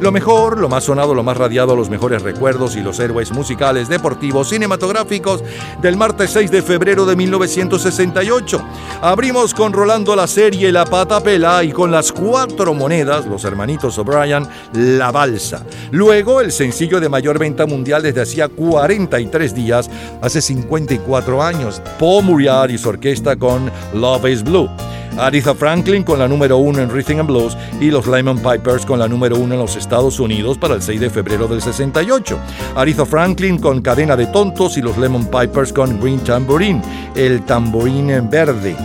Lo mejor, lo más sonado, lo más radiado, los mejores recuerdos y los héroes musicales, deportivos, cinematográficos del martes 6 de febrero de 1968. Abrimos con Rolando la serie La Pata Pela y con las cuatro monedas, los hermanitos O'Brien, La Balsa. Luego, el sencillo de mayor venta mundial desde hacía 43 días, hace 54 años, Paul Muriel y su orquesta con Love is Blue. Aretha Franklin con la número uno en Rhythm and Blues y los Lemon Pipers con la número uno en los Estados Unidos para el 6 de febrero del 68. Aretha Franklin con Cadena de Tontos y los Lemon Pipers con Green Tambourine, el tamborín en verde.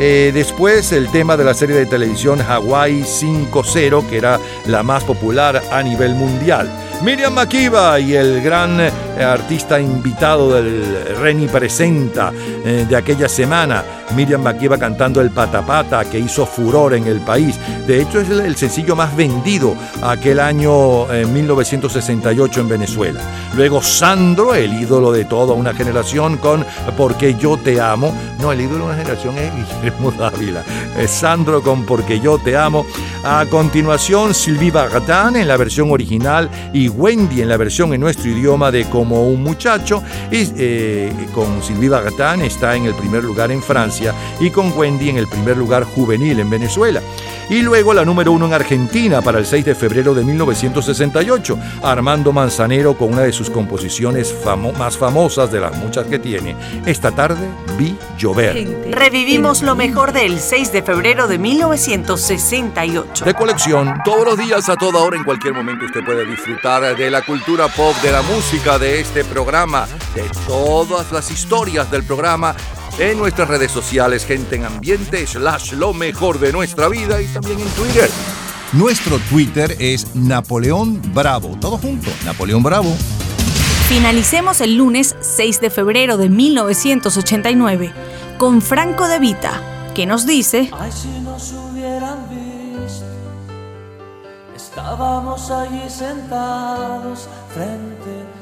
Eh, después el tema de la serie de televisión Hawaii 5-0, que era la más popular a nivel mundial. Miriam Makiba y el gran artista invitado del Reni Presenta eh, de aquella semana, Miriam Makiba cantando el Patapata que hizo furor en el país. De hecho es el, sencillo más vendido aquel año eh, 1968 en Venezuela. Luego Sandro, el ídolo de toda una generación con Porque yo te amo. No, el ídolo de una generación es Guillermo <laughs> Dávila. Eh, Sandro con Porque yo te amo. A continuación Sylvie Vartan en la versión original y Wendy en la versión en nuestro idioma de Como un muchacho. Y eh, con Sylvie Vartan está en el primer lugar en Francia y con Wendy en el primer lugar juvenil en Venezuela. Y luego la número uno en Argentina para el 6 de febrero de 1968, Armando Manzanero con una de sus composiciones famo- más famosas de las muchas que tiene. Esta tarde vi llover. Revivimos lo mejor del 6 de febrero de 1968. De colección, todos los días, a toda hora, en cualquier momento usted puede disfrutar de la cultura pop, de la música, de este programa, de todas las historias del programa en nuestras redes sociales, gente en ambiente, slash lo mejor de nuestra vida y también en Twitter. Nuestro Twitter es Napoleón Bravo, todo junto, Napoleón Bravo. Finalicemos el lunes 6 de febrero de 1989 con Franco De Vita, que nos dice... Ay, si nos hubieran visto, estábamos allí sentados frente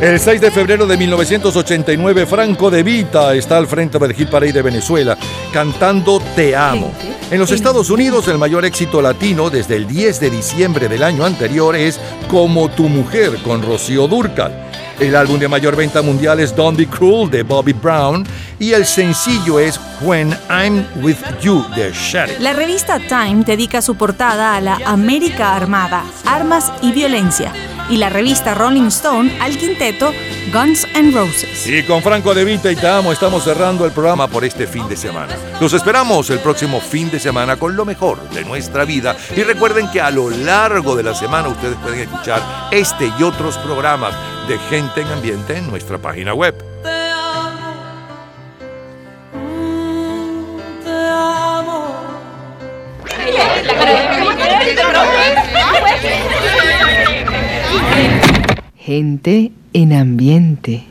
El 6 de febrero de 1989, Franco De Vita está al frente del Hit Parade de Venezuela cantando Te Amo. En los Estados Unidos, el mayor éxito latino desde el 10 de diciembre del año anterior es Como tu mujer con Rocío Dúrcal. El álbum de mayor venta mundial es Don't Be Cruel de Bobby Brown y el sencillo es When I'm With You de Sheriff. La revista Time dedica su portada a la América Armada, armas y violencia, y la revista Rolling Stone al quinteto Guns N' Roses. Y con Franco De Vita y Te Amo estamos cerrando el programa por este fin de semana. Los esperamos el próximo fin de semana con lo mejor de nuestra vida. Y recuerden que a lo largo de la semana ustedes pueden escuchar este y otros programas de Gente en Ambiente en nuestra página web. Gente en ambiente.